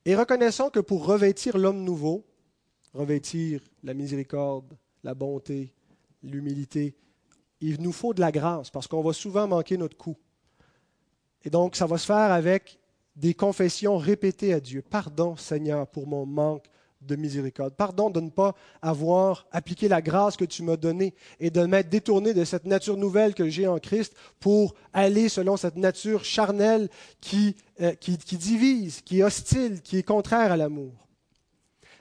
Et reconnaissons que pour revêtir l'homme nouveau, revêtir la miséricorde, la bonté, l'humilité, il nous faut de la grâce parce qu'on va souvent manquer notre coup. Et donc, ça va se faire avec des confessions répétées à Dieu. Pardon, Seigneur, pour mon manque de miséricorde. Pardon de ne pas avoir appliqué la grâce que tu m'as donnée et de m'être détourné de cette nature nouvelle que j'ai en Christ pour aller selon cette nature charnelle qui, euh, qui, qui divise, qui est hostile, qui est contraire à l'amour.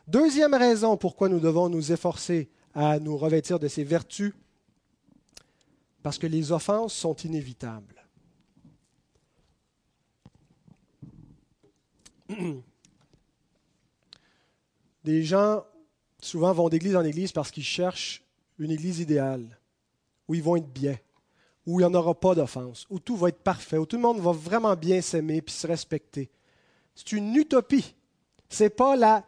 Deuxième raison pourquoi nous devons nous efforcer à nous revêtir de ces vertus, parce que les offenses sont inévitables. Des gens souvent vont d'église en église parce qu'ils cherchent une église idéale, où ils vont être bien, où il n'y en aura pas d'offense, où tout va être parfait, où tout le monde va vraiment bien s'aimer et se respecter. C'est une utopie. Ce n'est pas la,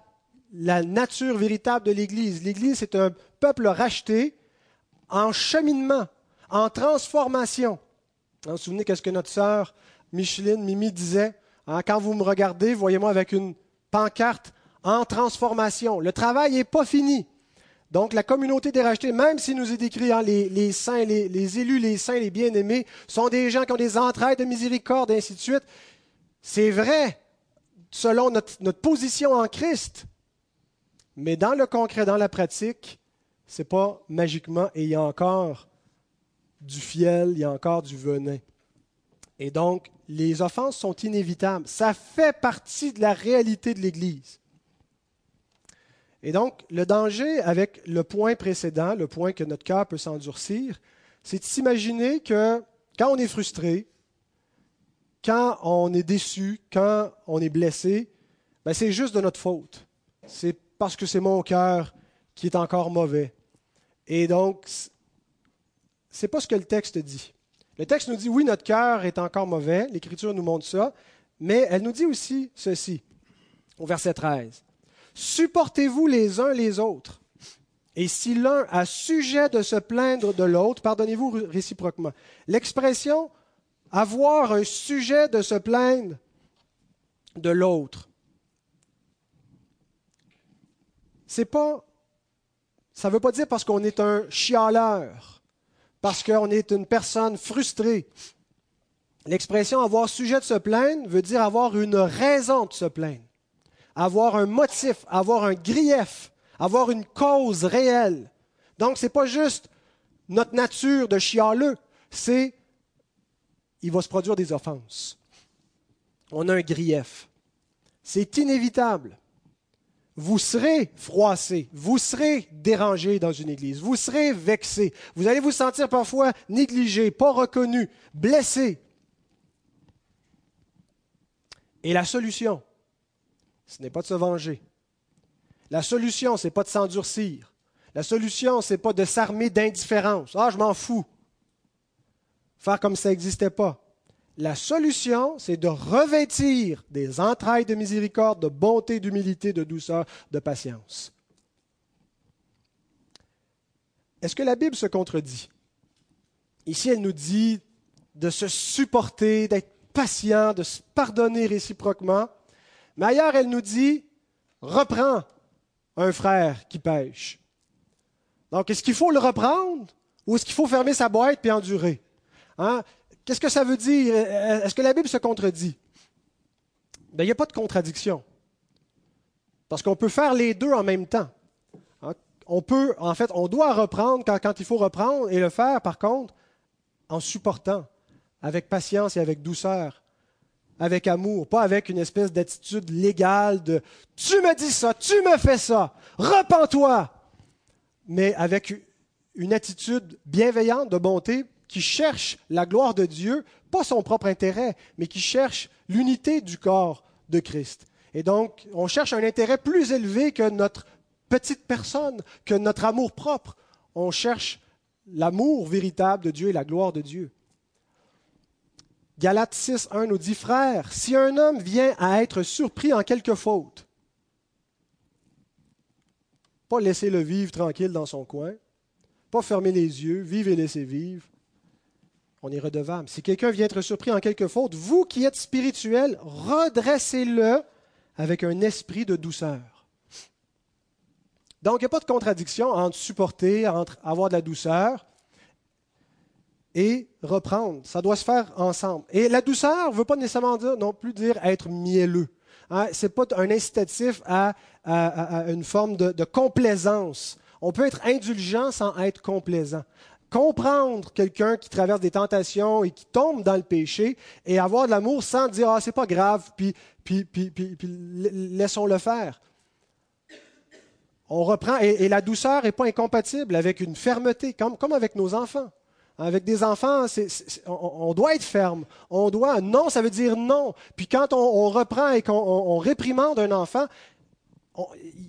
nature véritable de l'Église. L'Église, c'est un peuple racheté en cheminement, en transformation. Vous vous souvenez qu'est-ce que notre sœur Micheline, Mimi disait? Hein, quand vous me regardez, voyez-moi avec une pancarte en transformation. Le travail n'est pas fini. Donc la communauté des rachetés, même si nous est décrit hein, les, saints, les, élus, les saints, les bien-aimés, sont des gens qui ont des entrailles de miséricorde, et ainsi de suite. C'est vrai selon notre, notre, position en Christ. Mais dans le concret, dans la pratique, ce n'est pas magiquement et il y a encore du fiel, il y a encore du venin. Et donc, les offenses sont inévitables. Ça fait partie de la réalité de l'Église. Et donc, le danger avec le point précédent, le point que notre cœur peut s'endurcir, c'est de s'imaginer que quand on est frustré, quand on est déçu, quand on est blessé, ben c'est juste de notre faute. C'est parce que c'est mon cœur qui est encore mauvais. Et donc, ce n'est pas ce que le texte dit. Le texte nous dit, oui, notre cœur est encore mauvais, l'Écriture nous montre ça, mais elle nous dit aussi ceci, au verset 13. Supportez-vous les uns les autres. Et si l'un a sujet de se plaindre de l'autre, pardonnez-vous réciproquement. L'expression avoir un sujet de se plaindre de l'autre, c'est pas, ça ne veut pas dire parce qu'on est un chialeur parce qu'on est une personne frustrée. L'expression avoir sujet de se plaindre veut dire avoir une raison de se plaindre, avoir un motif, avoir un grief, avoir une cause réelle. Donc, ce n'est pas juste notre nature de chialeux, c'est il va se produire des offenses. On a un grief. C'est inévitable vous serez froissé, vous serez dérangé dans une église, vous serez vexé, vous allez vous sentir parfois négligé, pas reconnu, blessé. Et la solution, ce n'est pas de se venger. La solution, ce n'est pas de s'endurcir. La solution, ce n'est pas de s'armer d'indifférence. Ah, je m'en fous. Faire comme ça n'existait pas. La solution, c'est de revêtir des entrailles de miséricorde, de bonté, d'humilité, de douceur, de patience. Est-ce que la Bible se contredit? Ici, elle nous dit de se supporter, d'être patient, de se pardonner réciproquement. Mais ailleurs, elle nous dit, reprends un frère qui pêche. Donc, est-ce qu'il faut le reprendre ou est-ce qu'il faut fermer sa boîte et endurer? Hein? Qu'est-ce que ça veut dire? Est-ce que la Bible se contredit? Ben, il n'y a pas de contradiction. Parce qu'on peut faire les deux en même temps. Hein? On peut, en fait, on doit reprendre quand, quand il faut reprendre et le faire, par contre, en supportant, avec patience et avec douceur, avec amour, pas avec une espèce d'attitude légale de tu me dis ça, tu me fais ça, repens-toi, mais avec une attitude bienveillante de bonté qui cherche la gloire de Dieu, pas son propre intérêt, mais qui cherche l'unité du corps de Christ. Et donc, on cherche un intérêt plus élevé que notre petite personne, que notre amour propre. On cherche l'amour véritable de Dieu et la gloire de Dieu. Galates 6, 1 nous dit, Frère, si un homme vient à être surpris en quelque faute, pas laisser le vivre tranquille dans son coin, pas fermer les yeux, vivre et laisser vivre, on est redevable. Si quelqu'un vient être surpris en quelque faute, vous qui êtes spirituel, redressez-le avec un esprit de douceur. Donc, il n'y a pas de contradiction entre supporter, entre avoir de la douceur et reprendre. Ça doit se faire ensemble. Et la douceur ne veut pas nécessairement dire non plus dire être mielleux. Hein, Ce n'est pas un incitatif à, une forme de, de, complaisance. On peut être indulgent sans être complaisant. Comprendre quelqu'un qui traverse des tentations et qui tombe dans le péché et avoir de l'amour sans dire ah c'est pas grave puis, puis, puis, puis laissons-le faire. On reprend et, la douceur n'est pas incompatible avec une fermeté comme, comme avec nos enfants. Avec des enfants, on, doit être ferme. On doit. Non, ça veut dire non. Puis quand on, reprend et qu'on réprimande un enfant,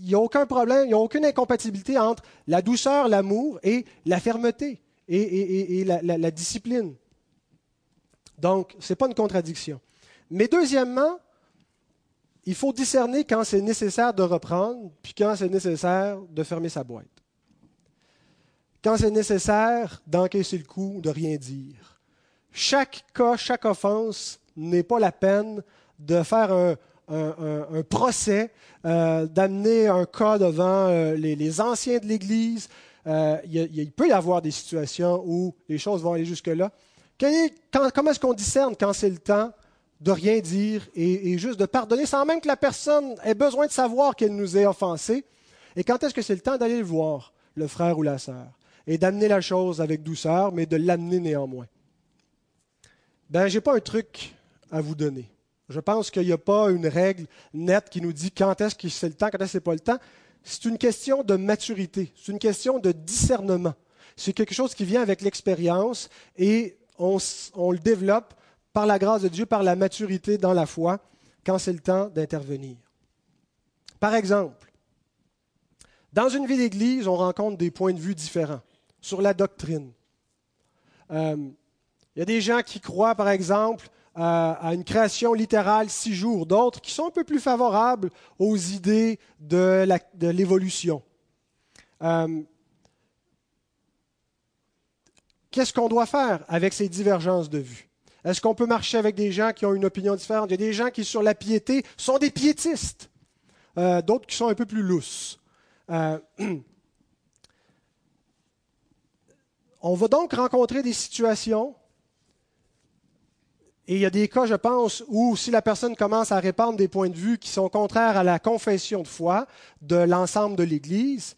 il n'y a aucun problème, il n'y a aucune incompatibilité entre la douceur, l'amour et la fermeté et, la, discipline. Donc, ce n'est pas une contradiction. Mais deuxièmement, il faut discerner quand c'est nécessaire de reprendre, puis quand c'est nécessaire de fermer sa boîte quand c'est nécessaire d'encaisser le coup, de rien dire. Chaque cas, chaque offense n'est pas la peine de faire un, procès, euh, d'amener un cas devant euh, les, anciens de l'Église. Euh, il, peut y avoir des situations où les choses vont aller jusque-là. comment est-ce qu'on discerne quand c'est le temps de rien dire et, juste de pardonner sans même que la personne ait besoin de savoir qu'elle nous ait offensé? Et quand est-ce que c'est le temps d'aller le voir, le frère ou la sœur? et d'amener la chose avec douceur, mais de l'amener néanmoins? Ben, je n'ai pas un truc à vous donner. Je pense qu'il n'y a pas une règle nette qui nous dit quand est-ce que c'est le temps, quand est-ce que ce n'est pas le temps. C'est une question de maturité, c'est une question de discernement. C'est quelque chose qui vient avec l'expérience et on, le développe par la grâce de Dieu, par la maturité dans la foi, quand c'est le temps d'intervenir. Par exemple, dans une vie d'église, on rencontre des points de vue différents sur la doctrine. Euh, il y a des gens qui croient, par exemple, à une création littérale six jours, d'autres qui sont un peu plus favorables aux idées de l'évolution. Euh, qu'est-ce qu'on doit faire avec ces divergences de vues? Est-ce qu'on peut marcher avec des gens qui ont une opinion différente? Il y a des gens qui, sur la piété, sont des piétistes, euh, d'autres qui sont un peu plus lousses. On va donc rencontrer des situations, et il y a des cas, je pense, où si la personne commence à répandre des points de vue qui sont contraires à la confession de foi de l'ensemble de l'Église,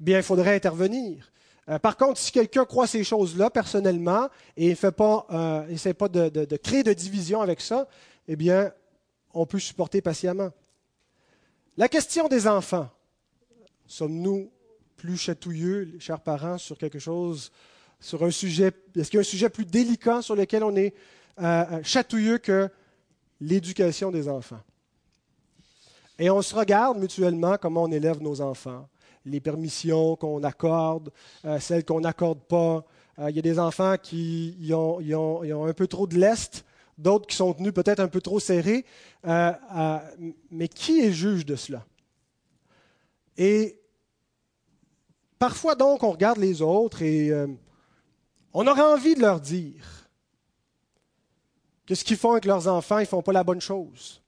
bien, il faudrait intervenir. Euh, par contre, si quelqu'un croit ces choses-là personnellement et n'essaie pas, euh, pas de, de, créer de division avec ça, eh bien, on peut supporter patiemment. La question des enfants. Sommes-nous plus chatouilleux, chers parents, sur quelque chose, sur un sujet, est-ce qu'il y a un sujet plus délicat sur lequel on est euh, euh, chatouilleux que l'éducation des enfants? Et on se regarde mutuellement comment on élève nos enfants, les permissions qu'on accorde, euh, celles qu'on n'accorde pas. Il y a des enfants qui ont, ont, un peu trop de lest, d'autres qui sont tenus peut-être un peu trop serrés. mais qui est juge de cela? Et Parfois donc, on regarde les autres et on aurait envie de leur dire que ce qu'ils font avec leurs enfants, ils ne font pas la bonne chose.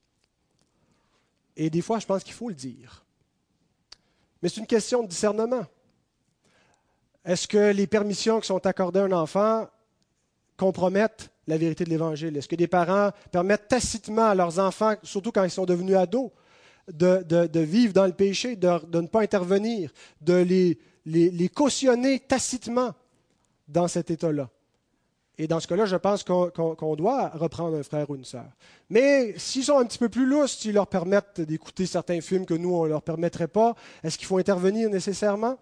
Et des fois, je pense qu'il faut le dire. Mais c'est une question de discernement. Est-ce que les permissions qui sont accordées à un enfant compromettent la vérité de l'Évangile? Est-ce que des parents permettent tacitement à leurs enfants, surtout quand ils sont devenus ados, de, vivre dans le péché, de, ne pas intervenir, de les, les, cautionner tacitement dans cet état-là? Et dans ce cas-là, je pense qu'on doit reprendre un frère ou une sœur. Mais s'ils sont un petit peu plus lousses, s'ils leur permettent d'écouter certains films que nous, on ne leur permettrait pas, est-ce qu'il faut intervenir nécessairement?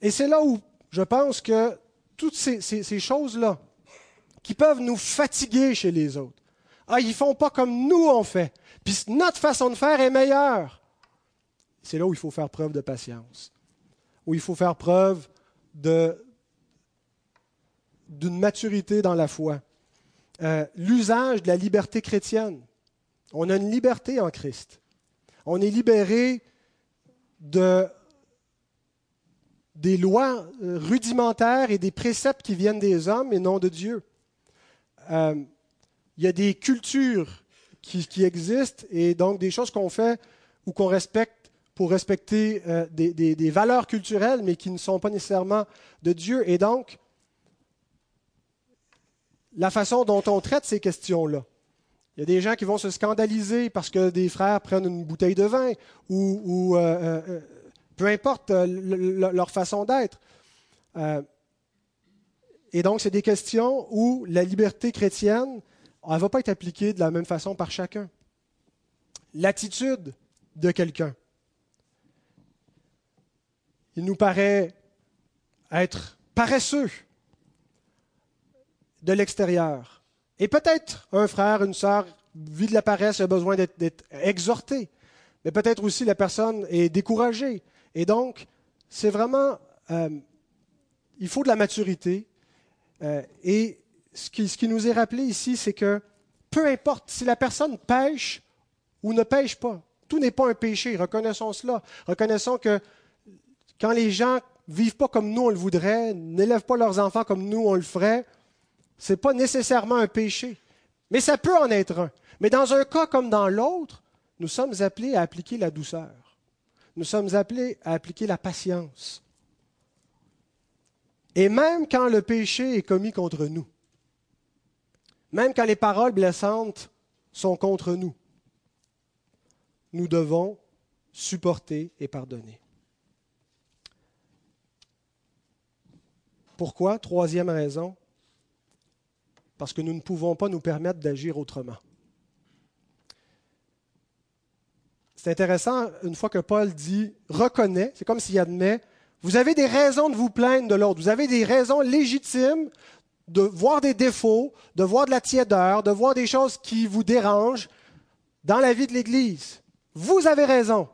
Et c'est là où je pense que toutes ces, choses-là, qui peuvent nous fatiguer chez les autres, ah, ils font pas comme nous on fait, puis notre façon de faire est meilleure. C'est là où il faut faire preuve de patience, où il faut faire preuve de d'une maturité dans la foi. Euh, l'usage de la liberté chrétienne. On a une liberté en Christ. On est libéré de, des lois euh, rudimentaires et des préceptes qui viennent des hommes et non de Dieu. Euh, il y a des cultures qui, existent et donc des choses qu'on fait ou qu'on respecte pour respecter des, des, valeurs culturelles, mais qui ne sont pas nécessairement de Dieu. Et donc, la façon dont on traite ces questions-là. Il y a des gens qui vont se scandaliser parce que des frères prennent une bouteille de vin ou, euh, euh, euh, peu importe leur façon d'être. et donc, c'est des questions où la liberté chrétienne ne va pas être appliquée de la même façon par chacun. L'attitude de quelqu'un. Il nous paraît être paresseux de l'extérieur. Et peut-être un frère, une sœur vit de la paresse, a besoin d'être exhorté. Mais peut-être aussi la personne est découragée. Et donc, c'est vraiment, euh, il faut de la maturité. Euh, et ce qui, nous est rappelé ici, c'est que peu importe si la personne pêche ou ne pêche pas, tout n'est pas un péché. Reconnaissons cela. Reconnaissons que quand les gens vivent pas comme nous on le voudrait, n'élèvent pas leurs enfants comme nous on le ferait, ce n'est pas nécessairement un péché, mais ça peut en être un. Mais dans un cas comme dans l'autre, nous sommes appelés à appliquer la douceur. Nous sommes appelés à appliquer la patience. Et même quand le péché est commis contre nous, même quand les paroles blessantes sont contre nous, nous devons supporter et pardonner. Pourquoi? Troisième raison, parce que nous ne pouvons pas nous permettre d'agir autrement. C'est intéressant, une fois que Paul dit reconnaît, c'est comme s'il admet, vous avez des raisons de vous plaindre de l'autre, vous avez des raisons légitimes de voir des défauts, de voir de la tiédeur, de voir des choses qui vous dérangent dans la vie de l'Église. Vous avez raison.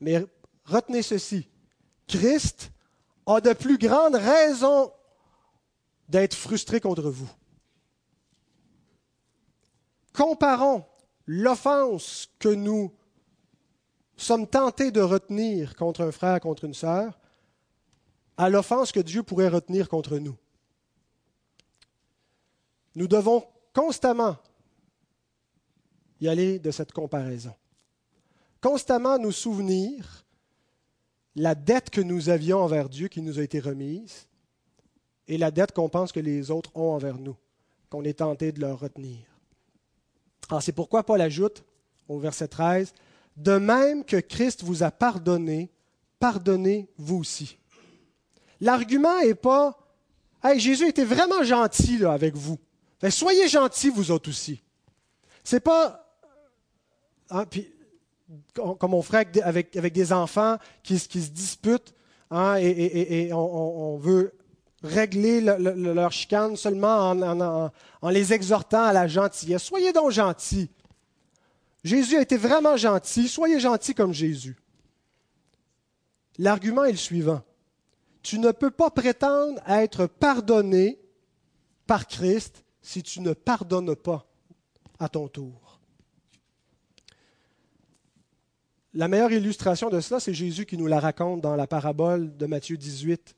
Mais retenez ceci, Christ a de plus grandes raisons d'être frustré contre vous. Comparons l'offense que nous sommes tentés de retenir contre un frère, contre une sœur, à l'offense que Dieu pourrait retenir contre nous. Nous devons constamment y aller de cette comparaison. Constamment nous souvenir la dette que nous avions envers Dieu qui nous a été remise et la dette qu'on pense que les autres ont envers nous, qu'on est tenté de leur retenir. Alors c'est pourquoi Paul ajoute au verset 13, De même que Christ vous a pardonné, pardonnez vous aussi. L'argument n'est pas Hey, Jésus était vraiment gentil avec vous. soyez gentils vous autres aussi. C'est pas hein, comme on ferait avec, des enfants qui, qui se disputent hein, et, on, veut régler leur chicane seulement en, les exhortant à la gentillesse. Soyez donc gentils. Jésus a été vraiment gentil. Soyez gentils comme Jésus. L'argument est le suivant. Tu ne peux pas prétendre être pardonné par Christ si tu ne pardonnes pas à ton tour. La meilleure illustration de cela, c'est Jésus qui nous la raconte dans la parabole de Matthieu 18.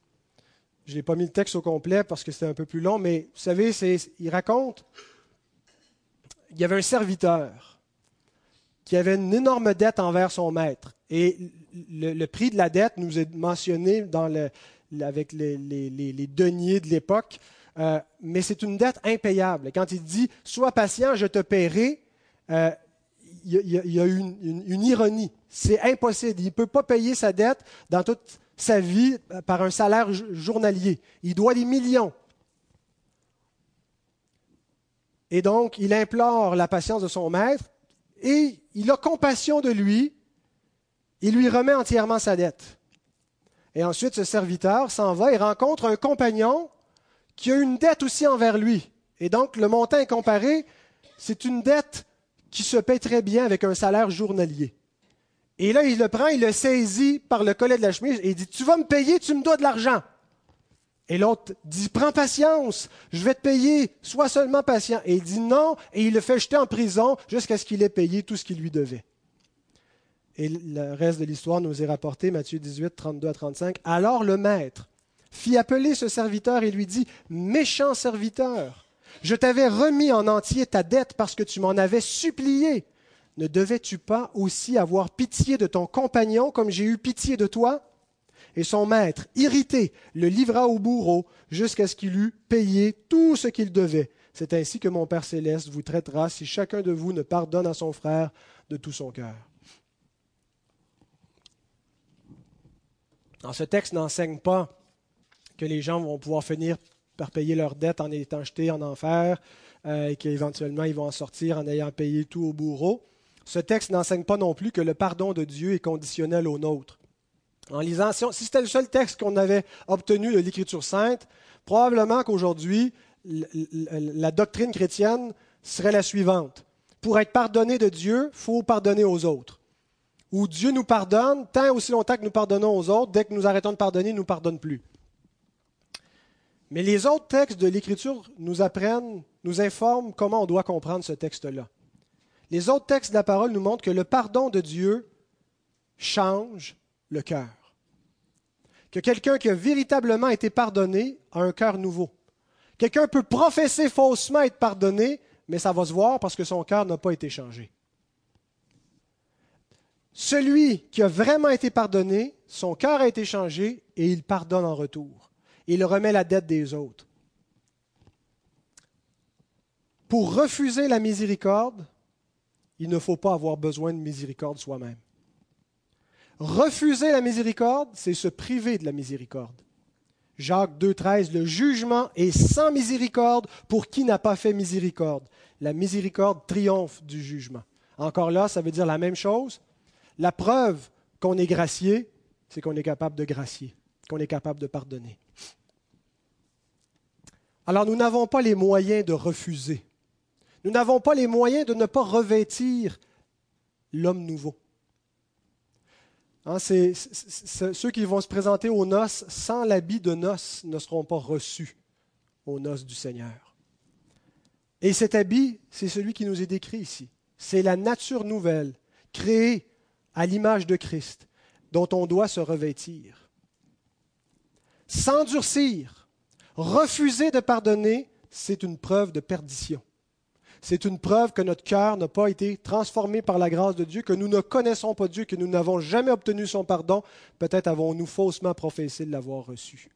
Je n'ai pas mis le texte au complet parce que c'était un peu plus long, mais vous savez, il raconte, il y avait un serviteur qui avait une énorme dette envers son maître. Et le, prix de la dette nous est mentionné avec les, deniers de l'époque, euh, mais c'est une dette impayable. Quand il dit Sois patient, je te paierai, euh, il, y a, une, une ironie. C'est impossible. Il ne peut pas payer sa dette dans toute sa vie par un salaire journalier. Il doit des millions. Et donc, il implore la patience de son maître et il a compassion de lui. Il lui remet entièrement sa dette. Et ensuite, ce serviteur s'en va et rencontre un compagnon qui a une dette aussi envers lui. Et donc, le montant est comparé, c'est une dette qui se paie très bien avec un salaire journalier. Et là, il le prend, il le saisit par le collet de la chemise et il dit, tu vas me payer, tu me dois de l'argent. Et l'autre dit, prends patience, je vais te payer, sois seulement patient. Et il dit non, et il le fait jeter en prison jusqu'à ce qu'il ait payé tout ce qu'il lui devait. Et le reste de l'histoire nous est rapporté, Matthieu 18, 32 à 35. Alors le maître fit appeler ce serviteur et lui dit, Méchant serviteur, je t'avais remis en entier ta dette parce que tu m'en avais supplié. Ne devais-tu pas aussi avoir pitié de ton compagnon comme j'ai eu pitié de toi? Et son maître, irrité, le livra au bourreau jusqu'à ce qu'il eût payé tout ce qu'il devait. C'est ainsi que mon Père céleste vous traitera si chacun de vous ne pardonne à son frère de tout son cœur. ce texte n'enseigne pas que les gens vont pouvoir finir par payer leurs dettes en étant jetés en enfer euh, et qu'éventuellement ils vont en sortir en ayant payé tout au bourreau. Ce texte n'enseigne pas non plus que le pardon de Dieu est conditionnel au nôtre. En lisant, si, c'était le seul texte qu'on avait obtenu de l'Écriture sainte, probablement qu'aujourd'hui, la doctrine chrétienne serait la suivante. Pour être pardonné de Dieu, il faut pardonner aux autres. Ou Dieu nous pardonne tant aussi longtemps que nous pardonnons aux autres, dès que nous arrêtons de pardonner, il ne nous pardonne plus. Mais les autres textes de l'Écriture nous apprennent, nous informent comment on doit comprendre ce texte-là. Les autres textes de la parole nous montrent que le pardon de Dieu change le cœur. Que quelqu'un qui a véritablement été pardonné a un cœur nouveau. Quelqu'un peut professer faussement être pardonné, mais ça va se voir parce que son cœur n'a pas été changé. Celui qui a vraiment été pardonné, son cœur a été changé et il pardonne en retour il remet la dette des autres. Pour refuser la miséricorde, il ne faut pas avoir besoin de miséricorde soi-même. Refuser la miséricorde, c'est se priver de la miséricorde. Jacques 2.13, le jugement est sans miséricorde pour qui n'a pas fait miséricorde. La miséricorde triomphe du jugement. Encore là, ça veut dire la même chose. La preuve qu'on est gracié, c'est qu'on est capable de gracier, qu'on est capable de pardonner. Alors nous n'avons pas les moyens de refuser. Nous n'avons pas les moyens de ne pas revêtir l'homme nouveau. Hein, ceux qui vont se présenter aux noces sans l'habit de noces ne seront pas reçus aux noces du Seigneur. Et cet habit, c'est celui qui nous est décrit ici. C'est la nature nouvelle, créée à l'image de Christ, dont on doit se revêtir. S'endurcir, Refuser de pardonner, c'est une preuve de perdition. C'est une preuve que notre cœur n'a pas été transformé par la grâce de Dieu, que nous ne connaissons pas Dieu, que nous n'avons jamais obtenu son pardon. Peut-être avons-nous faussement professé de l'avoir reçu.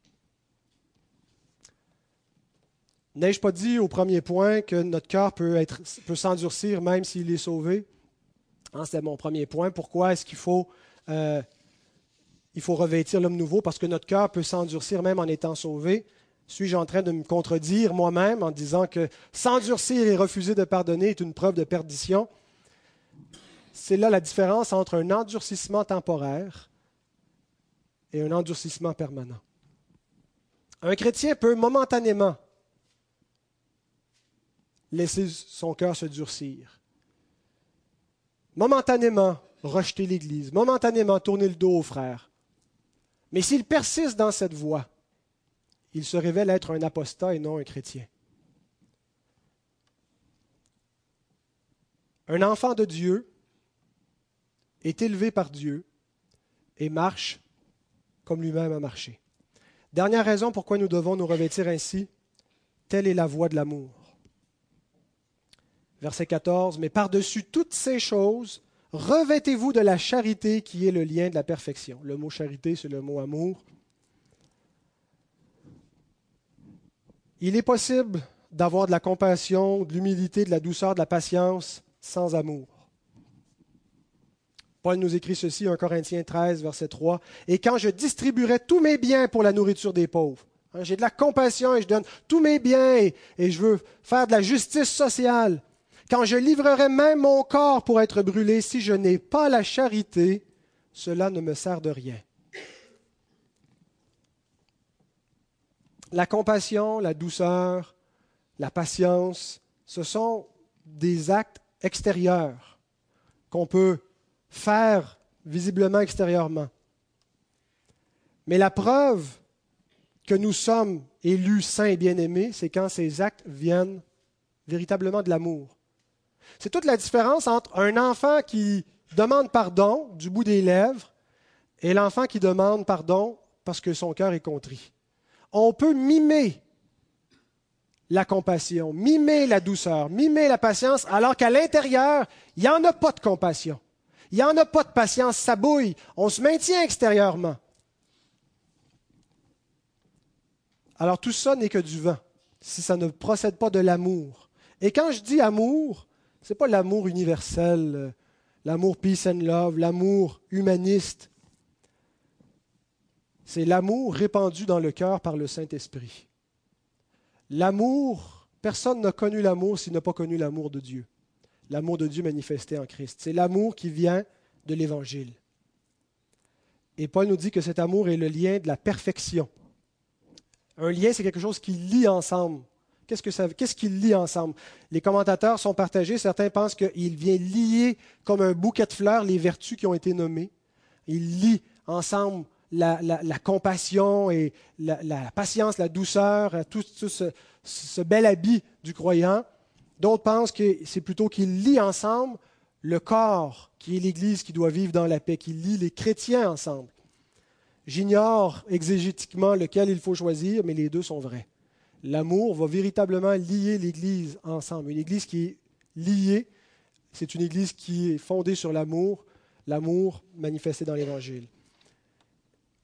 N'ai-je pas dit au premier point que notre cœur peut, peut s'endurcir même s'il est sauvé? Hein, C'était mon premier point. Pourquoi est-ce qu'il faut, euh, il faut revêtir l'homme nouveau? Parce que notre cœur peut s'endurcir même en étant sauvé. Suis-je en train de me contredire moi-même en disant que s'endurcir et refuser de pardonner est une preuve de perdition? C'est là la différence entre un endurcissement temporaire et un endurcissement permanent. Un chrétien peut momentanément laisser son cœur se durcir, momentanément rejeter l'Église, momentanément tourner le dos aux frères. Mais s'il persiste dans cette voie, il se révèle être un apostat et non un chrétien. Un enfant de Dieu est élevé par Dieu et marche comme lui-même a marché. Dernière raison pourquoi nous devons nous revêtir ainsi, telle est la voie de l'amour. Verset 14, mais par-dessus toutes ces choses, revêtez-vous de la charité qui est le lien de la perfection. Le mot charité, c'est le mot amour. Il est possible d'avoir de la compassion, de l'humilité, de la douceur, de la patience sans amour. Paul nous écrit ceci, 1 Corinthiens 13, verset 3, Et quand je distribuerai tous mes biens pour la nourriture des pauvres, Hein, j'ai de la compassion et je donne tous mes biens et, et je veux faire de la justice sociale. Quand je livrerai même mon corps pour être brûlé, si je n'ai pas la charité, cela ne me sert de rien. La compassion, la douceur, la patience, ce sont des actes extérieurs qu'on peut faire visiblement extérieurement. Mais la preuve que nous sommes élus saints et bien-aimés, c'est quand ces actes viennent véritablement de l'amour. C'est toute la différence entre un enfant qui demande pardon du bout des lèvres et l'enfant qui demande pardon parce que son cœur est contrit. On peut mimer la compassion, mimer la douceur, mimer la patience, alors qu'à l'intérieur, il n'y en a pas de compassion. Il n'y en a pas de patience, ça bouille. On se maintient extérieurement. Alors tout ça n'est que du vent, si ça ne procède pas de l'amour. Et quand je dis amour, ce n'est pas l'amour universel, euh, l'amour peace and love, l'amour humaniste. C'est l'amour répandu dans le cœur par le Saint-Esprit. L'amour, personne n'a connu l'amour s'il n'a pas connu l'amour de Dieu. L'amour de Dieu manifesté en Christ. C'est l'amour qui vient de l'Évangile. Et Paul nous dit que cet amour est le lien de la perfection. Un lien, c'est quelque chose qui lie ensemble. Qu'est-ce, que ça, lie ensemble? Les commentateurs sont partagés. Certains pensent qu'il vient lier comme un bouquet de fleurs les vertus qui ont été nommées. Il lie ensemble la, compassion et la, patience, la douceur, tout, ce, bel habit du croyant. D'autres pensent que c'est plutôt qu'il lie ensemble le corps, qui est l'Église qui doit vivre dans la paix, qui lie les chrétiens ensemble. J'ignore exégétiquement lequel il faut choisir, mais les deux sont vrais. L'amour va véritablement lier l'Église ensemble. Une Église qui est liée, c'est une Église qui est fondée sur l'amour, l'amour manifesté dans l'Évangile.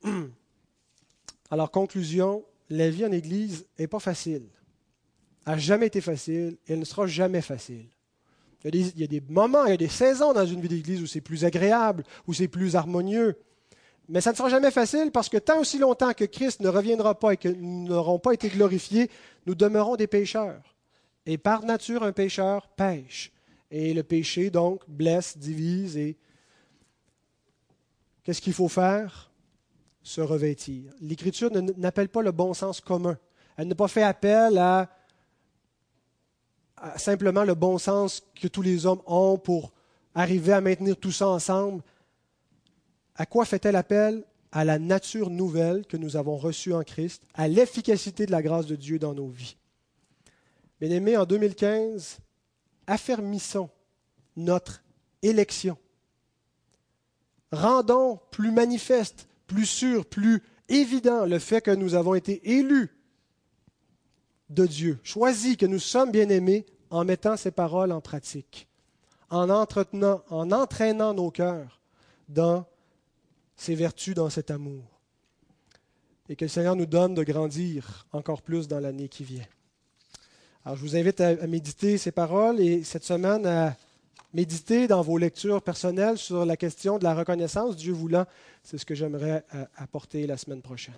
Alors, conclusion, la vie en Église n'est pas facile. Elle n'a jamais été facile et elle ne sera jamais facile. Il y, a des, moments, il y a des saisons dans une vie d'Église où c'est plus agréable, où c'est plus harmonieux. Mais ça ne sera jamais facile parce que tant aussi longtemps que Christ ne reviendra pas et que nous n'aurons pas été glorifiés, nous demeurons des pécheurs. Et par nature, un pécheur pêche. Et le péché, donc, blesse, divise. Et qu'est-ce qu'il faut faire? Se revêtir. L'Écriture n'appelle pas le bon sens commun. Elle n'a pas fait appel à, simplement le bon sens que tous les hommes ont pour arriver à maintenir tout ça ensemble. À quoi fait-elle appel? À la nature nouvelle que nous avons reçue en Christ, à l'efficacité de la grâce de Dieu dans nos vies. Bien-aimés, en 2015, affermissons notre élection. Rendons plus manifeste, plus sûr, plus évident le fait que nous avons été élus de Dieu, choisis, que nous sommes bien-aimés en mettant ces paroles en pratique, en entretenant, en entraînant nos cœurs dans ses vertus dans cet amour. Et que le Seigneur nous donne de grandir encore plus dans l'année qui vient. Alors je vous invite à, méditer ces paroles et cette semaine à méditer dans vos lectures personnelles sur la question de la reconnaissance, Dieu voulant. C'est ce que j'aimerais euh, apporter la semaine prochaine.